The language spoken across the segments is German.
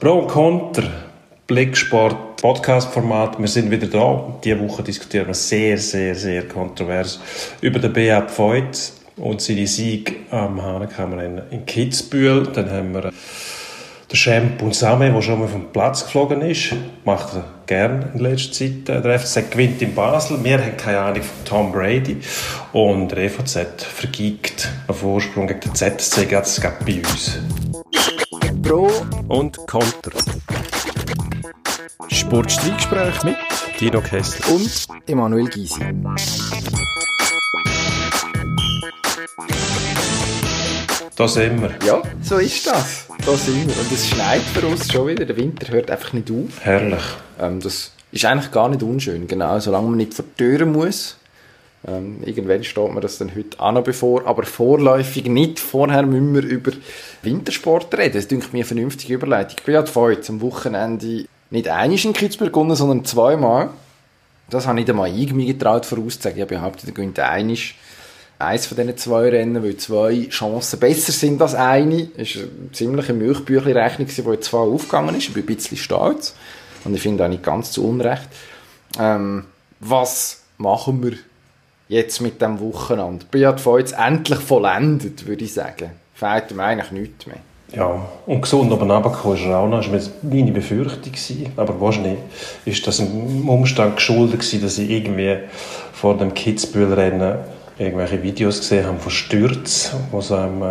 Pro und Contra, Blicksport, Podcast-Format. Wir sind wieder da. Diese Woche diskutieren wir sehr, sehr, sehr kontrovers über den BAP Voigt und seine Sieg am Hahnenkammrennen in Kitzbühel. Dann haben wir den Champ und Same, der schon mal vom Platz geflogen ist. Macht er gerne in letzter Zeit. Der FCZ gewinnt in Basel. Wir haben keine Ahnung von Tom Brady. Und der EVZ vergibt einen Vorsprung gegen den. Das geht bei uns. Pro und Contra. Sportstreitgespräch mit Dino Kessler und Emanuel Gysi. Da sind wir. Ja, so ist das. Da sind wir. Und es schneit für uns schon wieder. Der Winter hört einfach nicht auf. Herrlich. Ähm, das ist eigentlich gar nicht unschön. Genau, solange man nicht vor die Türen muss. Ähm, irgendwann steht mir das dann heute auch noch bevor. Aber vorläufig nicht. Vorher müssen wir über Wintersport reden. Das ist mir eine vernünftige Überleitung. Ich bin ja heute am Wochenende nicht einmal in Kitzbühel gewonnen, sondern zweimal. Das habe nicht einmal ich mir getraut vorauszusagen. Ich habe behauptet, er gewinnt einmal eins von diesen zwei Rennen, weil zwei Chancen besser sind als eine. Es war eine ziemliche Milchbüchli-Rechnung, die jetzt zwei aufgegangen ist. Ich bin ein bisschen stolz. Und ich finde auch nicht ganz zu Unrecht. Ähm, was machen wir jetzt mit dem Wochenende? Beat jetzt endlich vollendet, würde ich sagen. Fehlt ihm eigentlich nichts mehr. Ja, und gesund oben runtergekommen ist er auch noch. Das war meine Befürchtung. Aber wahrscheinlich ist das im Umstand geschuldet gewesen, dass ich irgendwie vor dem Kitzbühel-Rennen irgendwelche Videos gesehen habe von Stürzen, wo so einem äh,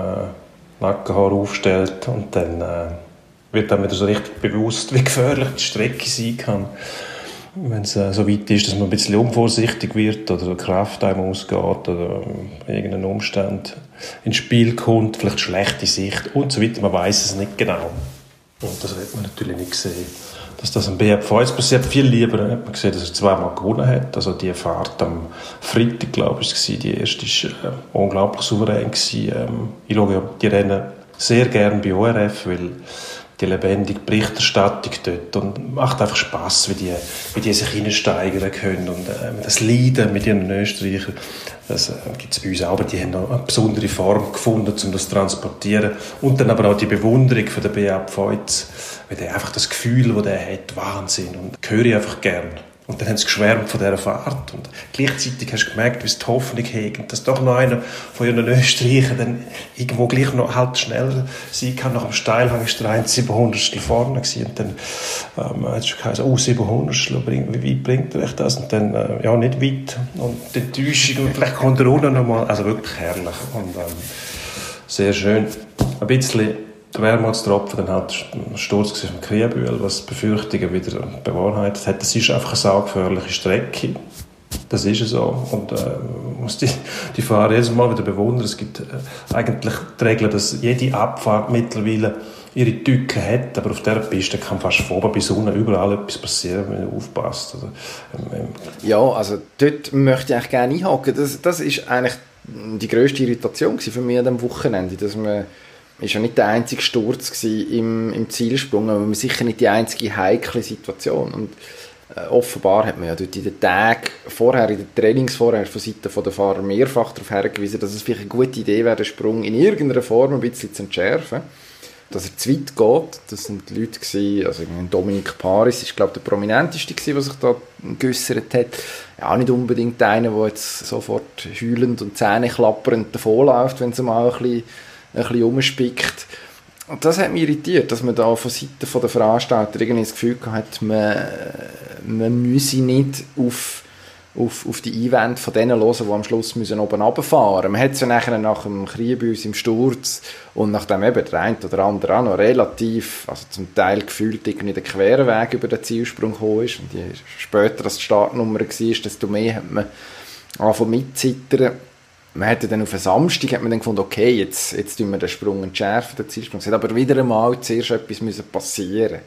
Nackenhaar aufstellt und dann äh, wird dann wieder so richtig bewusst, wie gefährlich die Strecke sein kann. Wenn es äh, so weit ist, dass man ein bisschen unvorsichtig wird oder Kraft einem ausgeht oder äh, irgendein Umstand ins Spiel kommt, vielleicht schlechte Sicht und so weiter. Man weiß es nicht genau. Und das wird man natürlich nicht sehen dass das am BFV jetzt passiert. Viel lieber hat man gesehen, dass er zweimal gewonnen hat. Also die Fahrt am Freitag, glaube ich, war die erste war äh, unglaublich souverän. Ähm, ich schaue die Rennen sehr gerne bei ORF, weil die lebendige Berichterstattung dort und macht einfach Spaß, wie die, wie die sich hineinsteigern können und äh, das Leiden mit ihren Österreichern, das äh, gibt es bei uns auch, aber die haben noch eine besondere Form gefunden, um das zu transportieren und dann aber auch die Bewunderung von der B.A. Pfeutz, weil der einfach das Gefühl, das der hat, Wahnsinn und höre ich einfach gern. Und dann haben sie geschwärmt von dieser Fahrt. Und gleichzeitig hast du gemerkt, wie sie die Hoffnung hegen, dass doch noch einer von ihren Österreichern dann irgendwo gleich noch halt schneller sein kann. Nach dem Steilhang ist der 1 700 vorne gewesen. Und dann ähm, hat es gesagt, oh, 700 wie weit bringt euch das? Und dann, äh, ja, nicht weit. Und die Enttäuschung, und vielleicht kommt er unten nochmal. Also wirklich herrlich. Und ähm, sehr schön. Ein bisschen der Wermutstropfen dann halt der Sturz vom Kriebühl, was Befürchtungen wieder bewahrheitet hat. Das ist einfach eine saugefährliche Strecke. Das ist es so. Und äh, muss die, die Fahrer jedes Mal wieder bewundern. Es gibt äh, eigentlich die Regel, dass jede Abfahrt mittlerweile ihre Tücke hat, aber auf dieser Piste kann fast von oben bis unten überall etwas passieren, wenn man aufpasst. Also, ähm, ähm. Ja, also dort möchte ich eigentlich gerne einhaken. Das, das ist eigentlich die grösste Irritation für mich an diesem Wochenende, dass man ist ja nicht der einzige Sturz im, im Zielsprung, aber sicher nicht die einzige heikle Situation. Und äh, offenbar hat man ja dort in den Tagen vorher, in den Trainings vorher von Seiten der Fahrer mehrfach darauf hingewiesen, dass es vielleicht eine gute Idee wäre, den Sprung in irgendeiner Form ein bisschen zu entschärfen. Dass er zu weit geht, das sind die Leute gewesen, also Dominik Paris ist glaube ich der prominenteste gewesen, der sich da geäussert hat. Ja, nicht unbedingt einer, der jetzt sofort heulend und zähneklappernd davonläuft, wenn es mal ein bisschen ein bisschen umspickt. Und das hat mich irritiert, dass man da von Seiten der Veranstalter irgendwie das Gefühl hat, man, man müsse nicht auf, auf, auf die Einwände von denen hören, die am Schluss müssen oben runterfahren Man hat es ja nach dem Krieg im Sturz und nachdem eben der eine oder andere auch noch relativ, also zum Teil gefühlt irgendwie den queren Weg über den Zielsprung gekommen ist und je später als die Startnummer war, desto mehr hat man angefangen mitzittern man hätte dann auf einen Samstag hat man dann gefunden, okay, jetzt, jetzt tun wir den Sprung entschärfen, den Zielsprung. Es hat aber wieder einmal zuerst etwas müssen passieren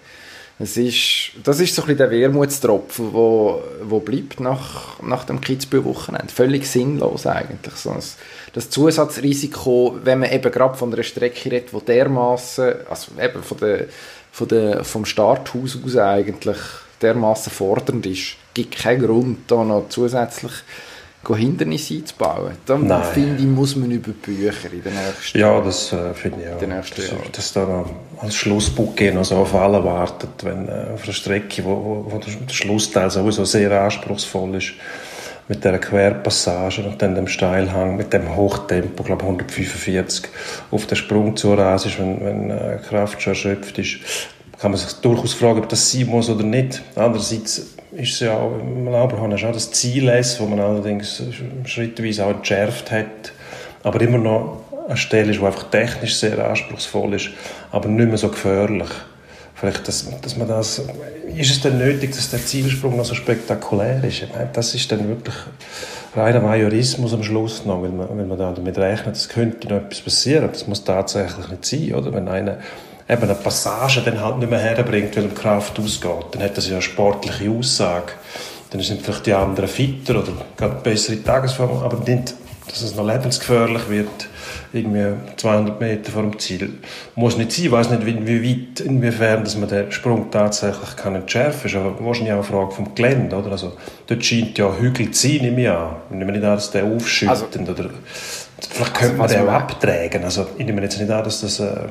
es ist, das ist so ein bisschen der Wermutstropfen, wo, wo bleibt nach, nach dem Kitzbühel-Wochenende. Völlig sinnlos eigentlich. So das, Zusatzrisiko, wenn man eben gerade von einer Strecke redet, wo dermaßen, also eben von der, von der, vom Starthaus aus eigentlich dermaßen fordernd ist, gibt keinen Grund, da noch zusätzlich Hindernisse einzubauen. Da finde ich, muss man über Bücher in den nächsten Ja, das äh, finde ich auch. Jahren. Dass da als Schlussbuch noch so auf alle wartet, wenn äh, auf einer Strecke, wo, wo, der Schlussteil sowieso sehr anspruchsvoll ist, mit der Querpassage und dann dem Steilhang, mit dem Hochtempo, glaube 145, auf den Sprung zu ist, wenn, wenn äh, Kraft schon erschöpft ist, kann man sich durchaus fragen, ob das sein muss oder nicht. Andererseits ist es ja auch, im Abraham auch das Ziel, das man allerdings schrittweise auch entschärft hat, aber immer noch eine Stelle ist, die einfach technisch sehr anspruchsvoll ist, aber nicht mehr so gefährlich. Vielleicht, dass, dass man das, ist es denn nötig, dass der Zielsprung noch so spektakulär ist? Das ist dann wirklich reiner Majorismus am Schluss noch, weil man, weil man da damit rechnet, es könnte noch etwas passieren. Das muss tatsächlich nicht sein, oder? Wenn einer eben eine Passage dann halt nicht mehr herbringt, weil ihm die Kraft ausgeht, dann hat das ja eine sportliche Aussage. Dann sind vielleicht die anderen fitter oder gerade bessere Tagesform, aber nicht, dass es noch lebensgefährlich wird irgendwie 200 Meter vor dem Ziel. Muss nicht sein, ich weiß nicht, wie, weit, inwiefern dass man den Sprung tatsächlich kann entschärfen kann. ist aber wahrscheinlich auch eine Frage vom Gelände, oder? Also, dort scheint ja Hügel zu sein, nehme ich an. Ich nehme nicht an, dass der aufschüttend also, oder vielleicht könnte man den auch abtragen. Also, ich nehme jetzt nicht an, dass das äh,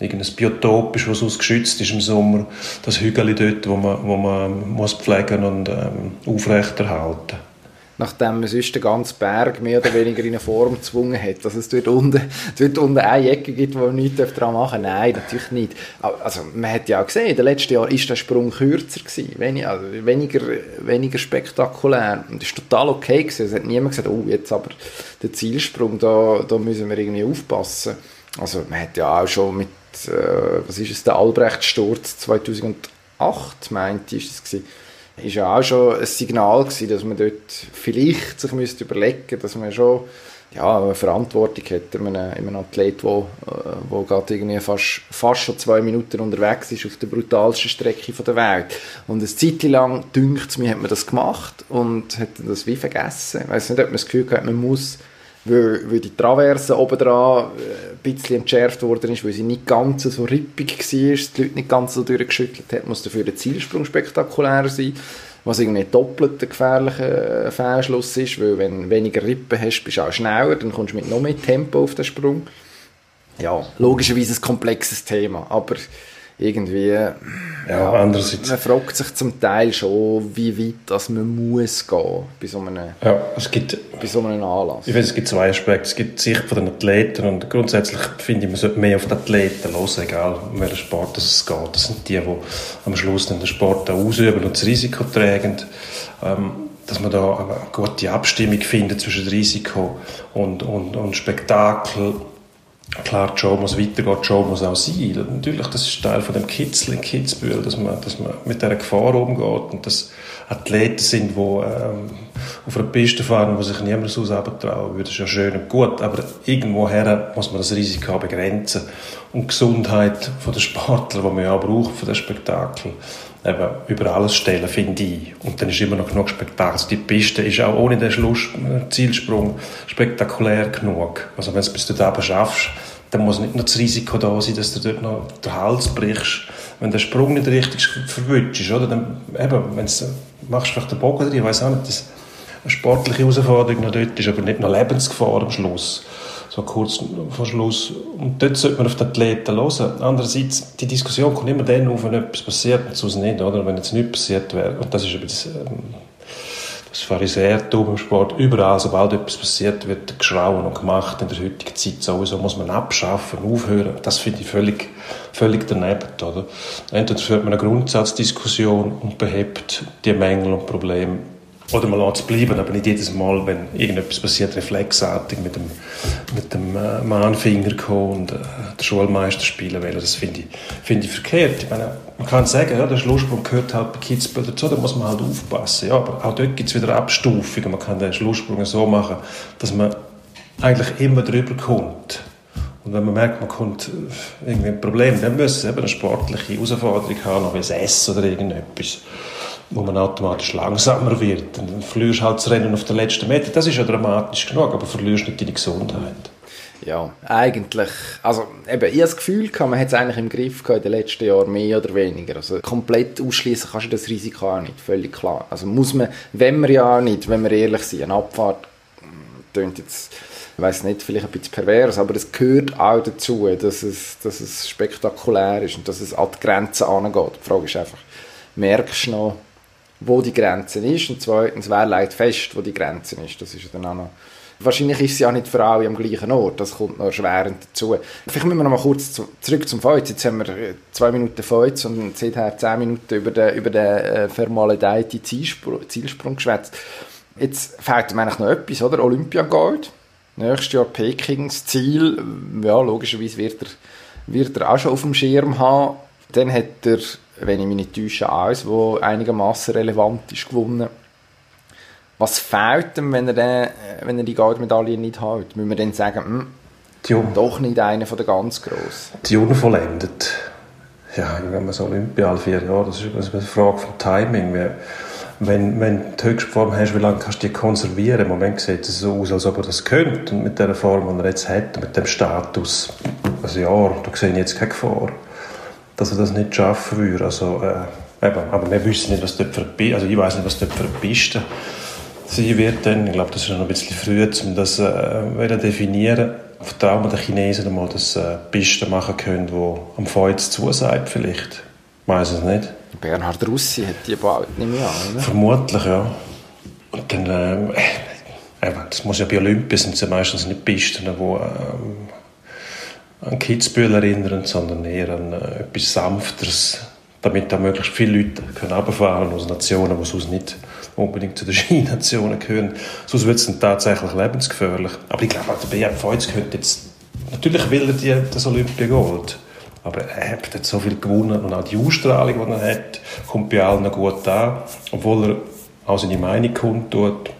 irgendein Biotop ist, das ausgeschützt ist im Sommer. Das Hügel dort, wo man, wo man muss pflegen und ähm, aufrechterhalten muss nachdem man sonst den ganzen Berg mehr oder weniger in eine Form gezwungen hat, dass es dort unten, dort unten eine Ecke gibt, wo man nichts daran machen darf. Nein, natürlich nicht. Also, man hat ja auch gesehen, in den letzten Jahren ist der Sprung kürzer gewesen, wenig, also weniger, weniger spektakulär. Und das ist total okay gewesen. Es hat niemand gesagt, oh, jetzt aber der Zielsprung, da, da müssen wir irgendwie aufpassen. Also, man hat ja auch schon mit, äh, was ist es, der Albrecht-Sturz 2008, meinte ich, ist es ist ja auch schon ein Signal gewesen, dass man dort vielleicht sich müsste überlegen dass man schon ja, eine Verantwortung hat in einem, in einem Athlet, wo, äh, wo gerade irgendwie fast, fast schon zwei Minuten unterwegs ist auf der brutalsten Strecke der Welt. Und eine Zeit lang, dünkt es mir, hat man das gemacht und hat das wie vergessen. Ich weiß nicht, ob man das Gefühl hat, man muss weil, weil die Traverse oben dran äh, ein bisschen entschärft worden ist, weil sie nicht ganz so rippig war, die Leute nicht ganz so durchgeschüttelt hat, muss dafür der Zielsprung spektakulärer sein, was irgendwie doppelt ein gefährlicher äh, Fehlschluss ist, weil wenn du weniger Rippen hast, bist du auch schneller, dann kommst du mit noch mehr Tempo auf den Sprung. Ja, logischerweise ein komplexes Thema, aber irgendwie, ja, ja, andererseits. man fragt sich zum Teil schon, wie weit das man muss gehen bei so einem, ja, es gibt, bei so einem Anlass. Ich finde, es gibt zwei Aspekte. Es gibt die Sicht von den Athleten und grundsätzlich finde ich, man sollte mehr auf die Athleten hören, egal um welchen Sport es geht. Das sind die, die am Schluss den Sport ausüben und das Risiko tragen. Ähm, dass man da eine gute Abstimmung findet zwischen Risiko und, und, und Spektakel klar, die Show muss weitergehen, die Show muss auch sein. Natürlich, das ist Teil von dem Kitzel in Kitzbühel, dass man, dass man mit dieser Gefahr umgeht und dass Athleten sind, die ähm, auf einer Piste fahren, wo sich niemand so trauen würde. Das ist ja schön und gut, aber irgendwoher muss man das Risiko begrenzen. Und die Gesundheit der Sportler, die man ja auch braucht für das Spektakel, eben über alles stellen, finde ich. Und dann ist immer noch genug Spektakel. Also die Piste ist auch ohne den Schluss, äh, Zielsprung spektakulär genug. Also wenn du es bis dort schaffst, dann muss nicht noch das Risiko da sein, dass du dort noch den Hals brichst. Wenn der Sprung nicht richtig verwünscht oder? Dann, eben, wenn du machst vielleicht den Bogen drin, ich weiß auch nicht, dass eine sportliche Herausforderung noch dort ist, aber nicht noch Lebensgefahr am Schluss so kurz vor Schluss. Und dort sollte man auf die Athleten hören. Andererseits, die Diskussion kommt immer dann auf, wenn etwas passiert und sonst nicht, oder? Wenn jetzt nichts passiert wäre. Und das ist eben das, ähm, das Pharisäertum im Sport. Überall, sobald etwas passiert, wird geschrauen und gemacht. In der heutigen Zeit sowieso muss man abschaffen, aufhören. Das finde ich völlig, völlig daneben, oder? Entweder führt man eine Grundsatzdiskussion und behebt die Mängel und Probleme oder man lässt es bleiben, aber nicht jedes Mal, wenn irgendetwas passiert, reflexartig mit dem, mit dem äh, Mahnfinger kommen und äh, den Schulmeister spielen wollen. Das finde ich, find ich verkehrt. Ich meine, man kann sagen, ja, der Schlusssprung gehört halt bei Kitzbühel dazu, da muss man halt aufpassen. Ja, aber auch dort gibt es wieder Abstufungen. Man kann den Schlusssprung so machen, dass man eigentlich immer drüber kommt. Und wenn man merkt, man kommt irgendwie ein Problem, dann muss es eben eine sportliche Herausforderung haben, wie das Essen oder irgendetwas wo man automatisch langsamer wird. Dann verlierst halt das Rennen auf den letzten Meter. Das ist ja dramatisch genug, aber verlierst nicht deine Gesundheit. ja, eigentlich, also eben, ich habe das Gefühl gehabt, man hat es eigentlich im Griff gehabt in den letzten Jahren, mehr oder weniger. Also komplett ausschließen kannst du das Risiko auch nicht, völlig klar. Also muss man, wenn wir ja nicht, wenn wir ehrlich sind, eine Abfahrt, tönt jetzt, ich weiß nicht, vielleicht ein bisschen pervers, aber es gehört auch dazu, dass es, dass es spektakulär ist und dass es an die Grenzen angeht. Die Frage ist einfach, merkst du noch, wo die Grenze ist und zweitens, wer legt fest, wo die Grenze ist. Das ist dann auch noch Wahrscheinlich ist sie ja nicht für alle am gleichen Ort. Das kommt noch erschwerend dazu. Vielleicht müssen wir noch mal kurz zu, zurück zum Feuz. Jetzt haben wir äh, zwei Minuten Feuz und seither zehn Minuten über den, über den äh, vermaledeiten Zielsprung, Zielsprung geschwätzt. Jetzt fehlt mir eigentlich noch etwas, oder? Olympiagold. Nächstes Jahr Pekings Ziel. Ja, logischerweise wird er, wird er auch schon auf dem Schirm haben. Dann hat er, wenn ich mich nicht täusche, alles, wo einigermaßen relevant ist, gewonnen. Was fehlt ihm, wenn er, den, wenn er die Goldmedaille nicht hat? Müssen wir dann sagen, hm, doch nicht einer von den ganz Grossen? Die unvollendet. Ja, wenn man so Olympia alle vier Jahre, das ist eine Frage vom Timing. Wenn, wenn du die höchste Form hast, wie lange kannst du die konservieren? Im Moment sieht es so aus, als ob er das könnte. Und mit der Form, die er jetzt hat, mit dem Status, ein Jahr, da sehe ich jetzt keine Gefahr, dass er das nicht schaffen würde. Also, äh, eben, aber wir wissen nicht, was dort für also ich weiß nicht, was dort Piste sie wird dann, ich glaube, das ist noch ein bisschen früh, um das äh, definieren. Vertrauen wir den Chinesen einmal, dass sie äh, Pisten machen können, die am Feuz zusagt vielleicht. Ich weiß es nicht. Bernhard Russi hat die bald nicht mehr an, oder? Vermutlich, ja. Und dann, äh, das muss ja bei Olympia sind es ja meistens nicht Pisten, die ähm, an Kitzbühel erinnern, sondern eher an äh, etwas Sanfteres, damit da möglichst viele Leute können runterfahren aus Nationen, die sonst nicht unbedingt zu den Skinationen gehören. Sonst wird es dann tatsächlich lebensgefährlich. Aber ich glaube, der BM Feuz könnte jetzt... Natürlich will er die, das Olympiagold. Aber er hat so viel gewonnen und auch die Ausstrahlung, die er hat, kommt bei allen gut an. Obwohl er auch seine Meinung kundtut.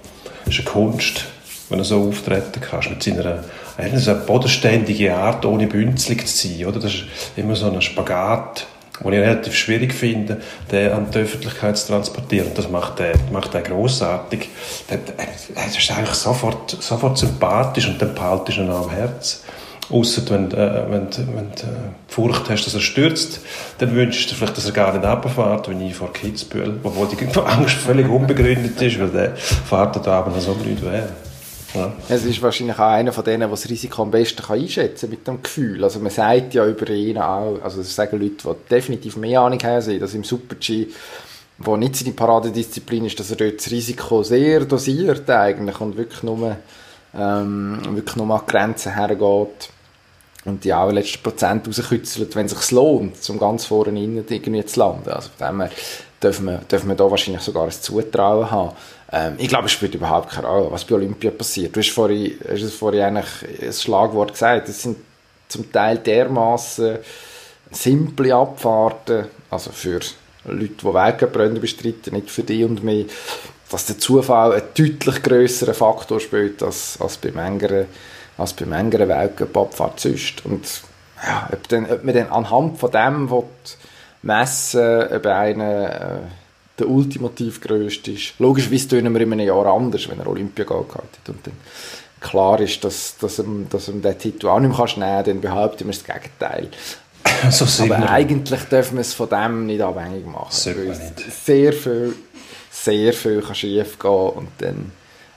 Das ist eine Kunst, wenn er so auftreten kann. Mit seiner er hat eine bodenständige Art, ohne bünzlig zu sein. Oder? Das ist immer so ein Spagat was ich relativ schwierig finde, den an die Öffentlichkeit zu transportieren. Das macht er, macht er grossartig. Er ist eigentlich sofort, sofort sympathisch und dann behaltest du ihn am Herz. Ausser wenn, äh, wenn, wenn du äh, Furcht hast, dass er stürzt, dann wünschst du vielleicht, dass er gar nicht runterfährt, wie ich vor Kitzbühel, obwohl die Angst völlig unbegründet ist, weil der fährt da Abend so blöd wäre. Ja. Es ist wahrscheinlich auch einer von denen, der das Risiko am besten einschätzen kann mit dem Gefühl. Also man sagt ja über ihn auch, also das sagen Leute, die definitiv mehr Ahnung haben, dass im Super-G, wo nicht seine Paradedisziplin ist, dass er dort das Risiko sehr dosiert eigentlich und wirklich nur, ähm, wirklich nur an die Grenzen hergeht und die auch letzten Prozent rauskützelt, wenn es sich lohnt, um ganz vorne innen irgendwie zu landen. Also von dem her dürfen wir, dürfen wir da wahrscheinlich sogar ein Zutrauen haben. Ähm, ich glaube, es spielt überhaupt keine Rolle, was bei Olympia passiert. Du hast vorhin, hast vorhin eigentlich ein Schlagwort gesagt. Es sind zum Teil dermaßen simple Abfahrten, also für Leute, die Weltcuprennen bestreiten, nicht für die und mich, dass der Zufall einen deutlich größeren Faktor spielt als, als bei Mengeren als bei Mengeren Weltcup-Abfahrt sonst. Und ja, ob, dann, ob man dann anhand von dem messen ob einer äh, der ultimativ grösste ist. Logischerweise tun wir in einem Jahr anders, wenn er Olympia Gold hat. Und dann klar ist, dass, dass, ihm, dass ihm den Titel auch nicht mehr nehmen kann, dann behaupten wir das Gegenteil. so Aber wir. eigentlich dürfen wir es von dem nicht abhängig machen. Sehr viel, sehr viel kann schief gehen und dann,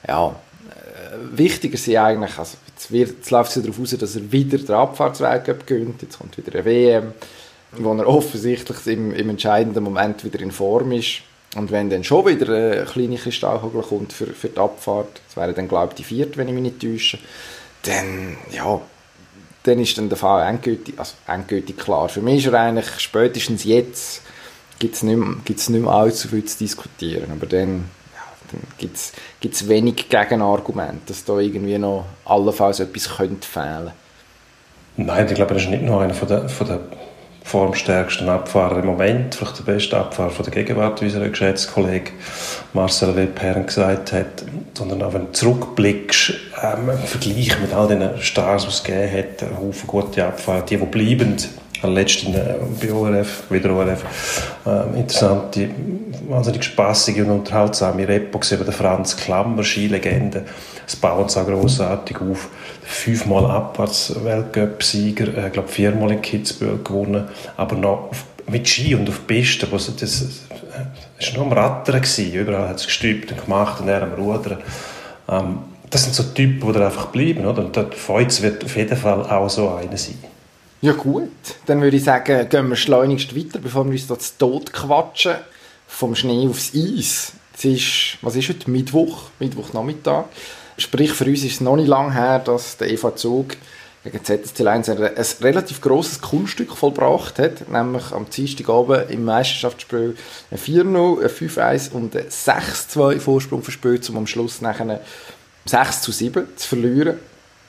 ja, äh, wichtiger sind eigentlich, also jetzt, wird, jetzt läuft es ja darauf aus, dass er wieder den Abfahrtsweltcup gewinnt, jetzt kommt wieder eine WM, wo er offensichtlich im, im entscheidenden Moment wieder in Form ist. Und wenn dann schon wieder eine kleine Kristallkugel kommt für, für die Abfahrt, das wäre dann glaube ich die vierte, wenn ich mich nicht täusche, dann, ja, dann ist dann der Fall endgültig, also endgültig klar. Für mich ist er eigentlich spätestens jetzt gibt es nicht, nicht mehr allzu viel zu diskutieren, aber dann, ja, dann gibt es wenig Gegenargumente, dass da irgendwie noch allenfalls etwas könnte fehlen Nein, ich glaube, das ist nicht nur einer von der, von der formstärksten Abfahrer im Moment, vielleicht der beste Abfahrer von der Gegenwart, wie unser geschätzter Kollege Marcel Webherren gesagt hat, sondern auch wenn du zurückblickst, ähm, im Vergleich mit all den Stars, die es gegeben hat, Haufen gute Abfahrer, die, die bleiben, letzten äh, bei ORF, wieder ORF, äh, interessante, wahnsinnig spaßige und unterhaltsame Repo über den Franz Klammer, Skilegende. Es baut so grossartig auf. Fünfmal abwärts Weltcup-Sieger, ich äh, glaube viermal in Kitzbühel gewonnen, aber noch auf, mit Ski und auf Pisten, wo das, das, das war nur am Rattern, gewesen. überall hat es gestübt und gemacht und er am Rudern. Ähm, das sind so Typen, die da einfach bleiben, oder? Und der Feuz wird auf jeden Fall auch so einer sein. Ja gut, dann würde ich sagen, gehen wir schleunigst weiter, bevor wir uns da zu Tod quatschen. Vom Schnee aufs Eis. Es ist, was ist heute? Mittwoch, Mittwochnachmittag. Sprich, für uns ist es noch nicht lange her, dass der Eva Zug gegen ZSC 1 ein, relativ grosses Kunststück vollbracht hat, nämlich am Dienstagabend im Meisterschaftsspiel ein 4-0, ein 5-1 und ein 6-2 Vorsprung verspielt, um am Schluss nachher 6 zu 7 zu verlieren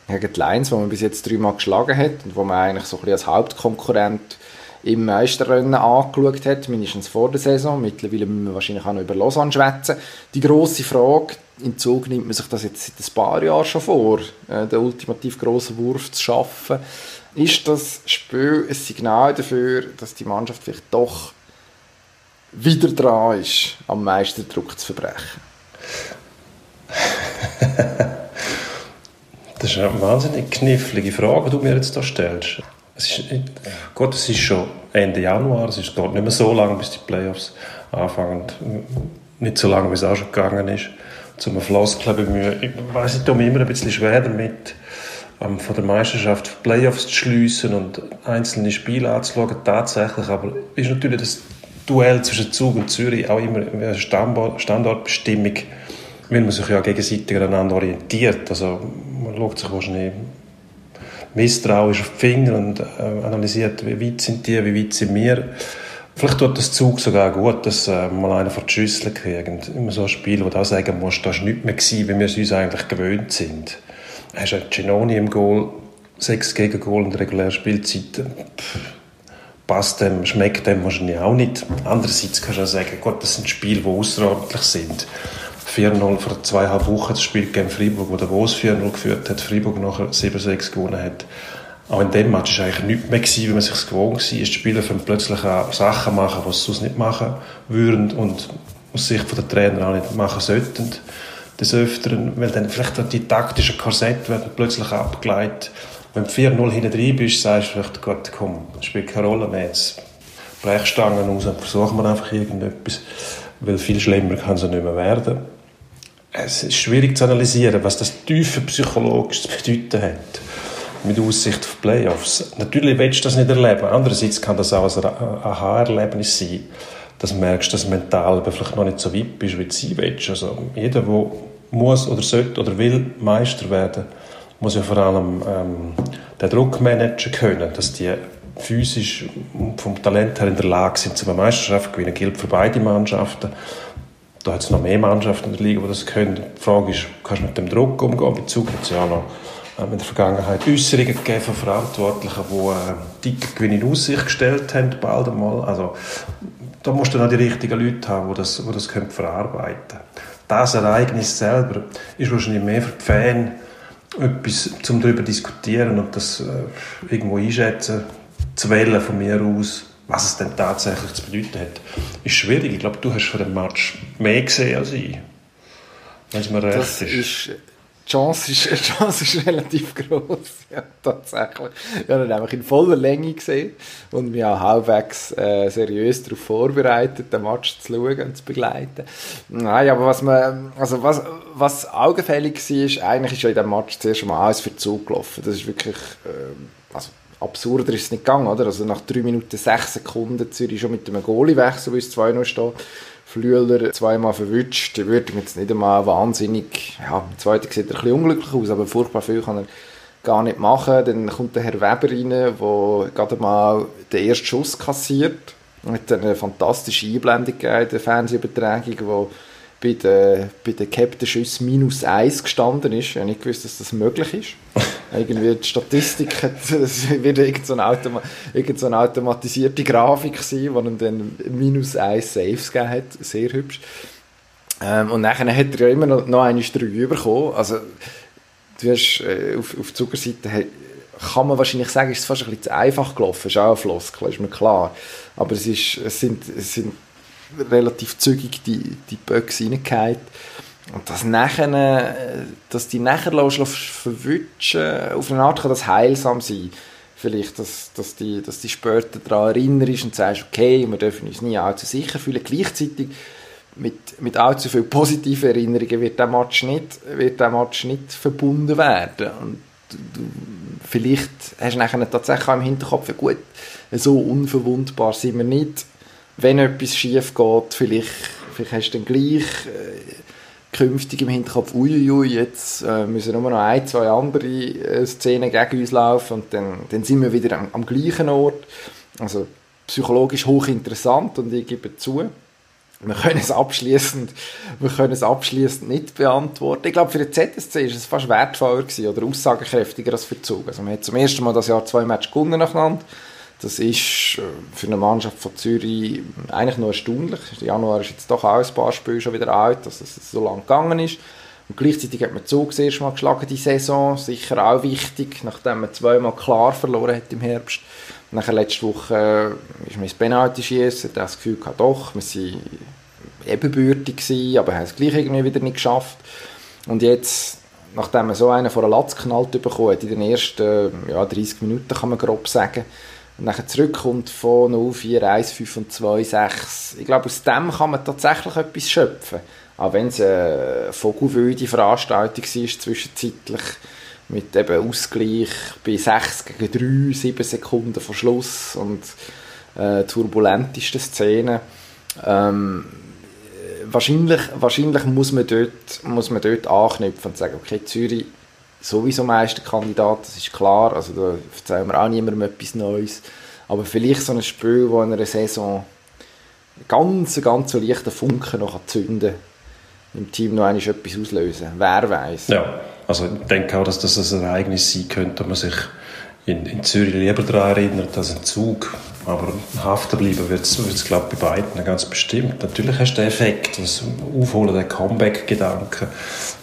gegen die Lions, die man bis jetzt dreimal geschlagen hat und wo man eigentlich so ein bisschen als Hauptkonkurrent im Meisterrennen angeschaut hat, mindestens vor der Saison. Mittlerweile müssen wir wahrscheinlich auch noch über Lausanne schwätzen. Die grosse Frage, in Zug nimmt man sich das jetzt seit ein paar Jahren schon vor, äh, den ultimativ grossen Wurf zu schaffen. Ist das Spiel ein Signal dafür, dass die Mannschaft vielleicht doch wieder dran ist, am Meisterdruck zu verbrechen? Das ist eine wahnsinnig knifflige Frage, die du mir jetzt da stellst. Es ist, Gott, es ist schon Ende Januar, es ist dort nicht mehr so lange, bis die Playoffs anfangen. Nicht so lange, wie es auch schon gegangen ist. Zum Floskel bemühen. Ich weiß, ich tue mir immer ein bisschen schwer damit, ähm, von der Meisterschaft Playoffs zu schliessen und einzelne Spiele anzuschauen, tatsächlich. Aber ist natürlich das Duell zwischen Zug und Zürich auch immer eine Standortbestimmung, weil man sich ja gegenseitig aneinander orientiert. Also man schaut sich wahrscheinlich misstrauisch auf die Finger und äh, analysiert, wie weit sind die, wie weit sind wir. Vielleicht tut das Zug sogar gut, dass äh, mal einer vor die Schüssel kriegt. Immer so ein Spiel, wo du auch sagen musst, das war nicht mehr, gewesen, wie wir es uns eigentlich gewöhnt sind. Hast du Ginoni im Goal, sechs Gegengol in der regulären Spielzeit. Pff, passt dem, schmeckt dem wahrscheinlich auch nicht. Andererseits kannst du auch sagen, Gott, das sind Spiele, die außerordentlich sind. 4-0 vor zweieinhalb Wochen das Spiel gegen Freiburg, wo der Vos 4-0 geführt hat, Freiburg nachher 7-6 gewonnen hat. Auch in dem Match war eigentlich nichts mehr, gewesen, wie man sich gewohnt war. Die Spieler können plötzlich auch Sachen machen, die sie sonst nicht machen würden und aus Sicht der Trainer auch nicht machen sollten. Des Öfteren, weil dann vielleicht die taktischen Korsette werden plötzlich abgeleitet. Wenn du 4-0 hinten drin bist, sagst du vielleicht, Gott, komm, spielt keine Rolle mehr. Jetzt Brechstangen raus und versuchen wir einfach irgendetwas, weil viel schlimmer kann es ja nicht mehr werden es ist schwierig zu analysieren, was das tiefe psychologisch zu bedeuten hat mit Aussicht auf Playoffs. Natürlich willst du das nicht erleben. Andererseits kann das auch ein Aha-Erlebnis sein, dass du merkst, dass du mental vielleicht noch nicht so weit bist, wie du sein willst. Also jeder, der muss oder sollte oder will Meister werden, muss ja vor allem ähm, den Druck managen können, dass die physisch vom Talent her in der Lage sind, zu einer Meisterschaft zu gewinnen. Das gilt für beide Mannschaften. Da hat es noch mehr Mannschaften in der Liga, die das können. Die Frage ist, kannst du mit dem Druck umgehen? Bei Zug hat es ja auch noch ähm, in der Vergangenheit Äußerungen gegeben von Verantwortlichen, die äh, dicke Gewinne in Aussicht gestellt haben, bald einmal. Also, da musst du noch die richtigen Leute haben, die das, die das können verarbeiten können. Das Ereignis selber ist wahrscheinlich mehr für die Fans etwas, um darüber zu diskutieren und das äh, irgendwo einschätzen zu wählen von mir aus, was es denn tatsächlich zu bedeuten hat, ist schwierig. Ich glaube, du hast von dem Match mehr gesehen als ich. Wenn es mir recht das ist. ist die Chance ist, die Chance ist relativ groß, ja, tatsächlich. Ich habe ihn nämlich in voller Länge gesehen und mich auch halbwegs äh, seriös darauf vorbereitet, den Match zu schauen und zu begleiten. Nein, aber was man, also was, was augenfällig war, ist, eigentlich ist ja in diesem Match zuerst mal alles für Zug gelaufen. Das ist wirklich, äh, also absurder ist es nicht gegangen, oder? Also nach 3 Minuten 6 Sekunden Zürich schon mit einem Goalie-Wechsel, es 2-0 steht. Flüeler zweimal verwünscht. Die würde jetzt nicht einmal wahnsinnig, ja, der zweite sieht ein bisschen unglücklich aus, aber furchtbar viel kann er gar nicht machen. Dann kommt der Herr Weber rein, der gerade mal den ersten Schuss kassiert. Mit eine fantastische Einblendung in der Fernsehübertragung, wo bei den, bei den Captain Schüssen minus 1 gestanden ist. Ich habe nicht gewusst, dass das möglich ist. Irgendwie die Statistik hat, es wird irgend so, eine Automa irgend so eine automatisierte Grafik sein, wo dann minus 1 Saves gegeben hat. Sehr hübsch. Ähm, und nachher hat er ja immer noch, noch eine 3 bekommen. Also, du hast äh, auf, auf Zuckerseite kann man wahrscheinlich sagen, ist es fast ein bisschen zu einfach gelaufen. Ist auch ein Floskel, ist mir klar. Aber es, ist, es, sind, es sind relativ zügig die, die Böcke reingefallen. Und das nachher, äh, dass die nachher verwutschen, auf eine Art kann das heilsam sein. Vielleicht, dass, dass, die, dass die später daran erinnerst und sagst, okay, wir dürfen uns nie allzu sicher fühlen. Gleichzeitig mit, mit allzu viel positiven Erinnerungen wird der Match nicht, wird der Match nicht verbunden werden. Und du, vielleicht hast du nachher tatsächlich auch im Hinterkopf, gut, so unverwundbar sind wir nicht. Wenn etwas schief geht, vielleicht, vielleicht hast du dann gleich äh, künftig im Hinterkopf, uiuiui, jetzt äh, müssen nur noch ein, zwei andere äh, Szenen gegen uns laufen und dann, dann sind wir wieder am, am gleichen Ort. Also psychologisch hochinteressant und ich gebe zu, wir können es abschließend, wir können es abschließend nicht beantworten. Ich glaube, für den ZSC ist es fast wertvoller gewesen oder aussagekräftiger als für die Zug. Also man hat zum ersten Mal das Jahr zwei Matches gewonnen nacheinander. Das ist äh, für eine Mannschaft von Zürich eigentlich nur erstaunlich. Januar ist jetzt doch auch ein paar Spiele schon wieder alt, dass es so lange gegangen ist. Und gleichzeitig hat man Zug das erste Mal geschlagen, die Saison. Sicher auch wichtig, nachdem man zweimal klar verloren hat im Herbst. Nachher letzte Woche äh, ist mir das Penalty schießen, das Gefühl gehabt, doch, wir waren ebenbürtig aber haben es gleich irgendwie wieder nicht geschafft. Und jetzt, nachdem man so einen vor der Latz knallt bekommen hat, in den ersten ja, 30 Minuten kann man grob sagen, und nachher zurückkommt von 0, 4, 1, 5 und 2, 6. Ich glaube, aus dem kann man tatsächlich etwas schöpfen. Auch wenn es eine vogelwilde Veranstaltung war, zwischenzeitlich mit eben Ausgleich bei 6 gegen 3, 7 Sekunden vor Schluss und äh, turbulentesten Szenen. Ähm, wahrscheinlich, wahrscheinlich muss, man dort, muss man dort anknüpfen und sagen, okay, Zürich sowieso Meisterkandidat, das ist klar, also da erzählen wir auch niemandem etwas Neues, aber vielleicht so ein Spiel, das in einer Saison ganz, ganz so leichten Funken noch zünden kann, im Team noch einmal etwas auslösen, wer weiß. Ja, also ich denke auch, dass das ein Ereignis sein könnte, man sich in, in Zürich lieber daran erinnert als ein Zug. Aber haften bleiben wird es, glaube bei beiden ganz bestimmt. Natürlich hast du den Effekt, das Aufholen der Comeback-Gedanken,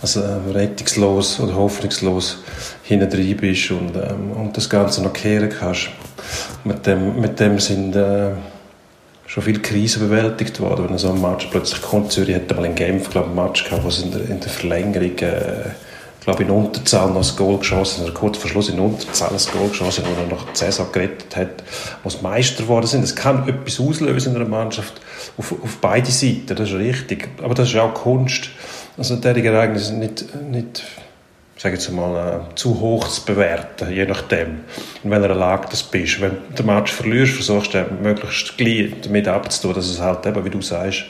also äh, rettungslos oder hoffnungslos hinten bist und, ähm, und das Ganze noch kehren kannst. Mit dem, mit dem sind äh, schon viele Krisen bewältigt worden. Wenn so ein Match plötzlich kommt, Zürich hat mal in Genf, glaube ich, einen Match gehabt, wo es in der, in der Verlängerung äh, glaube in Unterzahl noch ein Goal geschossen, oder kurz vor Schluss in Unterzahl ein Goal geschossen, wo er noch die gerettet hat, wo sie Meister geworden sind. Das kann etwas auslösen in einer Mannschaft auf, auf beide Seiten, das ist richtig. Aber das ist auch Kunst. Also derige Ereignisse nicht, nicht sage jetzt mal, äh, zu hoch zu bewerten, je nachdem, in welcher Lage du bist. Wenn du den Match verlierst, versuchst du möglichst gleich damit abzutun, dass es halt eben, wie du sagst,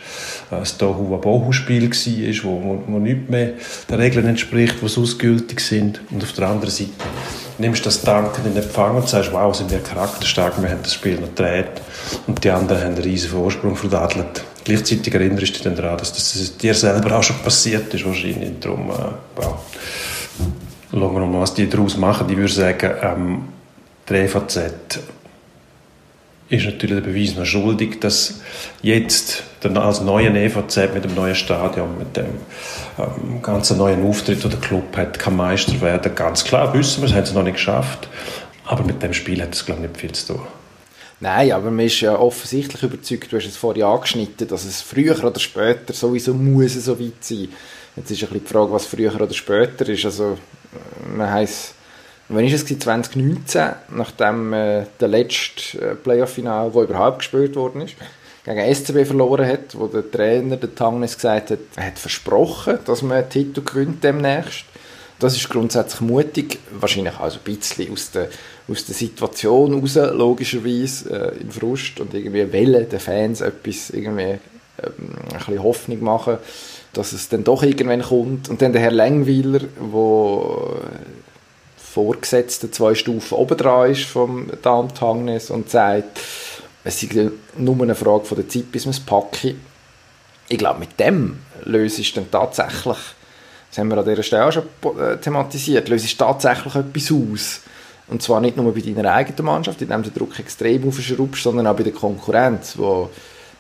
ein Tohu-Wabohu-Spiel war, wo, wo, wo nicht mehr den Regeln entspricht, die sonst gültig sind. Und auf der anderen Seite nimmst du das Danken in Empfang und sagst, wow, sind wir charakterstark, wir haben das Spiel noch gedreht und die anderen haben einen riesen Vorsprung verdadelt. Gleichzeitig erinnerst du dich dann daran, dass das dir selber auch schon passiert ist, wahrscheinlich. Darum, äh, wow schauen wir mal, was die daraus machen. Ich würde sagen, ähm, der EVZ ist natürlich der Beweis noch schuldig, dass jetzt als neuen EVZ mit dem neuen Stadion, mit dem ähm, ganzen neuen Auftritt, den der Club hat, kann Meister werden. Ganz klar wissen wir, es haben sie noch nicht geschafft. Aber mit dem Spiel hat es, glaube ich, nicht viel zu tun. Nein, aber man ist ja offensichtlich überzeugt, du hast es vorhin angeschnitten, dass es früher oder später sowieso muss so weit sein. Jetzt ist ein die Frage, was früher oder später ist. Also man heisst, wann ist es 2019, nachdem äh, der letzte äh, Playoff-Final, wo überhaupt gespielt worden ist, gegen SCB verloren hat, wo der Trainer, der Tangnes, gesagt hat, er hat versprochen, dass man einen Titel gewinnt demnächst. Das ist grundsätzlich mutig, wahrscheinlich also ein bisschen aus der, aus der Situation heraus, logischerweise, äh, in Frust und irgendwie wollen den Fans etwas, irgendwie ähm, ein bisschen Hoffnung machen dass es dann doch irgendwann kommt. Und dann der Herr Längweiler, der vorgesetzte zwei Stufen oben dran ist vom Damt Hangnes und sagt, es ist nur eine Frage von der Zeit, bis man es packe. Ich glaube, mit dem löst es dann tatsächlich, das haben wir an dieser Stelle auch schon äh, thematisiert, löst es tatsächlich etwas aus. Und zwar nicht nur bei deiner eigenen Mannschaft, in dem du den Druck extrem aufschraubst, sondern auch bei der Konkurrenz, wo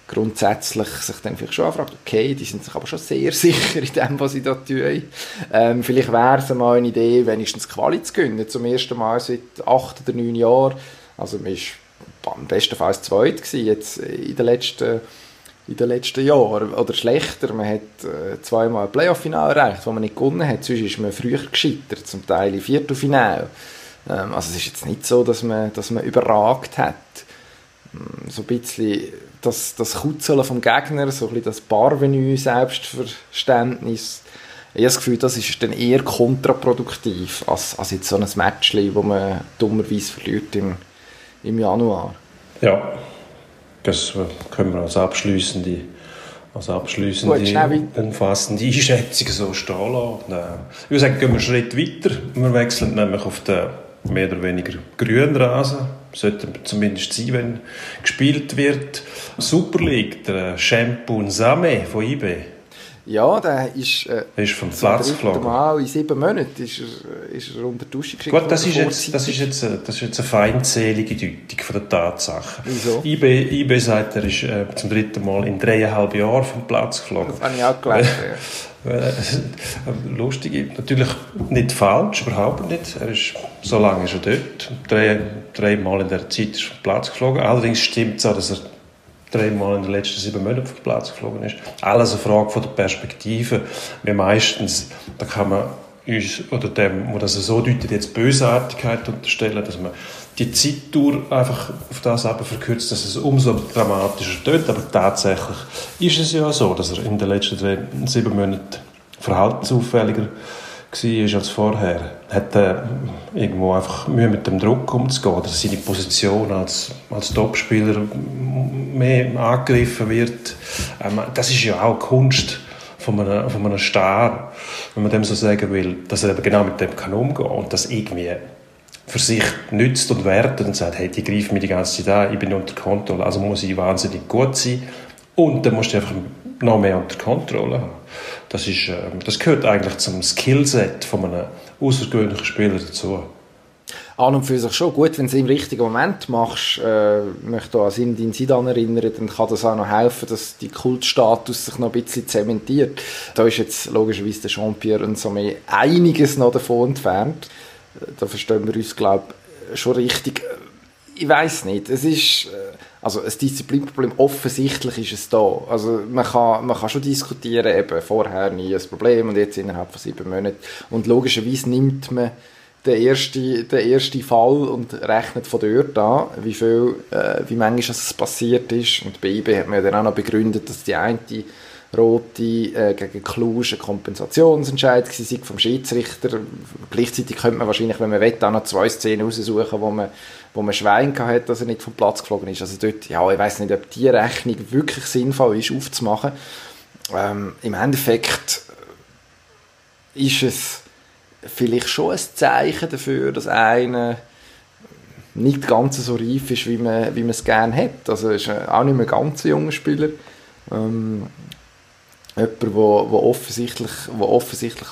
grundsätzlich sich dann vielleicht schon fragt, okay, die sind sich aber schon sehr sicher in dem, was sie da tun. Ähm, vielleicht wäre es mal eine Idee, wenigstens Quali zu gewinnen, zum ersten Mal seit acht oder neun Jahren. Also man war am besten Fall zweit gewesen, jetzt in den letzten in den letzten Jahren. Oder schlechter, man hat äh, zweimal ein Playoff-Final erreicht, wo man nicht gewonnen hat. Sonst ist man früher gescheitert, zum Teil im Viertelfinale. Ähm, also es ist jetzt nicht so, dass man, dass man überragt hat. Ähm, so ein bisschen das, das Kutzeln vom Gegner, so ein bisschen das Parvenu Selbstverständnis. Ich habe das Gefühl, das ist dann eher kontraproduktiv als, als jetzt so ein Match, wo man dummerweise verliert im, im Januar. Ja, das können wir als abschließende, als abschließende umfassende Einschätzung so stehen lassen. Äh, ich würde sagen, gehen wir einen Schritt weiter. Wir wechseln nämlich auf den mehr oder weniger grünen Rasen. Sollte zumindest sein, wenn gespielt wird. Super League, der Shampoo Same von IB. Ja, der ist, äh, ist vom Platz geflogen. Mal in sieben Monaten ist er, ist er unter die Dusche geschickt. Gut, das ist, jetzt, das, ist jetzt, das ist jetzt eine feindselige Deutung von der Tatsache. Wieso? IB, IB sagt, er ist äh, zum dritten Mal in dreieinhalb Jahren vom Platz geflogen. Das habe ich auch gelesen, ja. Lustig, natürlich nicht falsch, überhaupt nicht. Er ist, so lange ist er dort. Drei, dreimal in der Zeit ist vom Platz geflogen. Allerdings stimmt es auch, dass er dreimal in den letzten sieben Monaten vom Platz geflogen ist. Alles eine Frage von der Perspektive. Wir meistens, da kann man uns, oder dem, wo das so deutet, jetzt Bösartigkeit unterstellen, dass man die Zeitdauer einfach auf das aber verkürzt, dass es umso dramatischer tönt. Aber tatsächlich ist es ja so, dass er in den letzten drei, sieben Monaten verhaltensauffälliger war als vorher. Hat äh, irgendwo einfach Mühe mit dem Druck umzugehen oder seine Position als, als Topspieler mehr angegriffen wird. Ähm, das ist ja auch Kunst von einem, von einem Star, wenn man dem so sagen will, dass er eben genau mit dem kann umgehen und das irgendwie für sich nützt und wertet und sagt, hey, die greifen mich die ganze Zeit an, ich bin unter Kontrolle, also muss ich wahnsinnig gut sein und dann musst du einfach noch mehr unter Kontrolle haben. Das, ist, äh, das gehört eigentlich zum Skillset von einem außergewöhnlichen Spieler dazu. An und für sich schon gut, wenn du es im richtigen Moment machst. Äh, möchte an Sindin Sidan erinnern, dann kann das auch noch helfen, dass die Kultstatus sich noch ein bisschen zementiert. Da ist jetzt logischerweise der Jean-Pierre und so einiges noch davon entfernt. Da verstehen wir uns, glaube ich, schon richtig. Ich weiß nicht. Es ist äh, also ein Disziplinproblem, offensichtlich ist es da. Also man kann, man kann schon diskutieren, eben vorher nie ein Problem und jetzt innerhalb von sieben Monaten. Und logischerweise nimmt man den ersten, den ersten Fall und rechnet von dort an, wie viel, äh, wie manchmal es passiert ist. Und bei IB hat man ja dann auch noch begründet, dass die eine rote äh, gegen Klusch ein Kompensationsentscheid war vom Schiedsrichter. Gleichzeitig könnte man wahrscheinlich, wenn man will, auch noch zwei Szenen raussuchen, wo man wo man Schwein hat, dass er nicht vom Platz geflogen ist. Also dort, ja, ich weiß nicht, ob die Rechnung wirklich sinnvoll ist, aufzumachen. Ähm, Im Endeffekt ist es vielleicht schon ein Zeichen dafür, dass einer nicht ganz so reif ist, wie man, wie man es gerne hat. Also ist auch nicht mehr ganz ein junger Spieler. Ähm, jemand, der offensichtlich, wo offensichtlich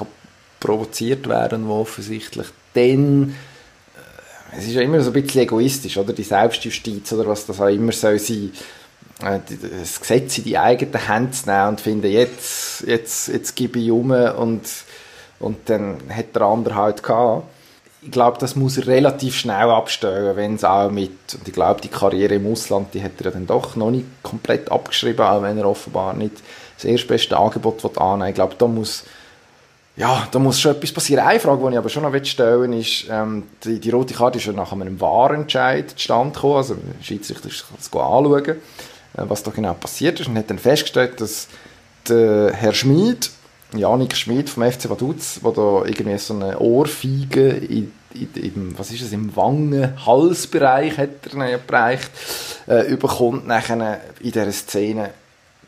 provoziert werden, wo offensichtlich dann es ist ja immer so ein bisschen egoistisch, oder? Die Selbstjustiz oder was das auch immer soll sein. Äh, das Gesetz in die eigenen Hände zu nehmen und finden, jetzt, jetzt, jetzt gebe ich um und, und dann hat der andere halt gehabt. Ich glaube, das muss er relativ schnell abstellen, wenn es auch mit, und ich glaube, die Karriere im Ausland, die hat er dann doch noch nicht komplett abgeschrieben, auch wenn er offenbar nicht das erstbeste Angebot annehmen will. Ich glaube, da muss, ja, da muss schon etwas passieren. Eine Frage, die ich aber schon noch stellen ist, ähm, die, die, rote Karte ist ja nach einem Wahrentscheid zustande gekommen. Also, Schiedsrichter ist das anschauen, äh, was da genau passiert ist und hat dann festgestellt, dass der Herr Schmid, Janik Schmid vom FC Vaduz, der da irgendwie so eine Ohrfeige in, in, was ist es, im Wangen-Halsbereich hat er erreicht, äh, überkommt nachher in dieser Szene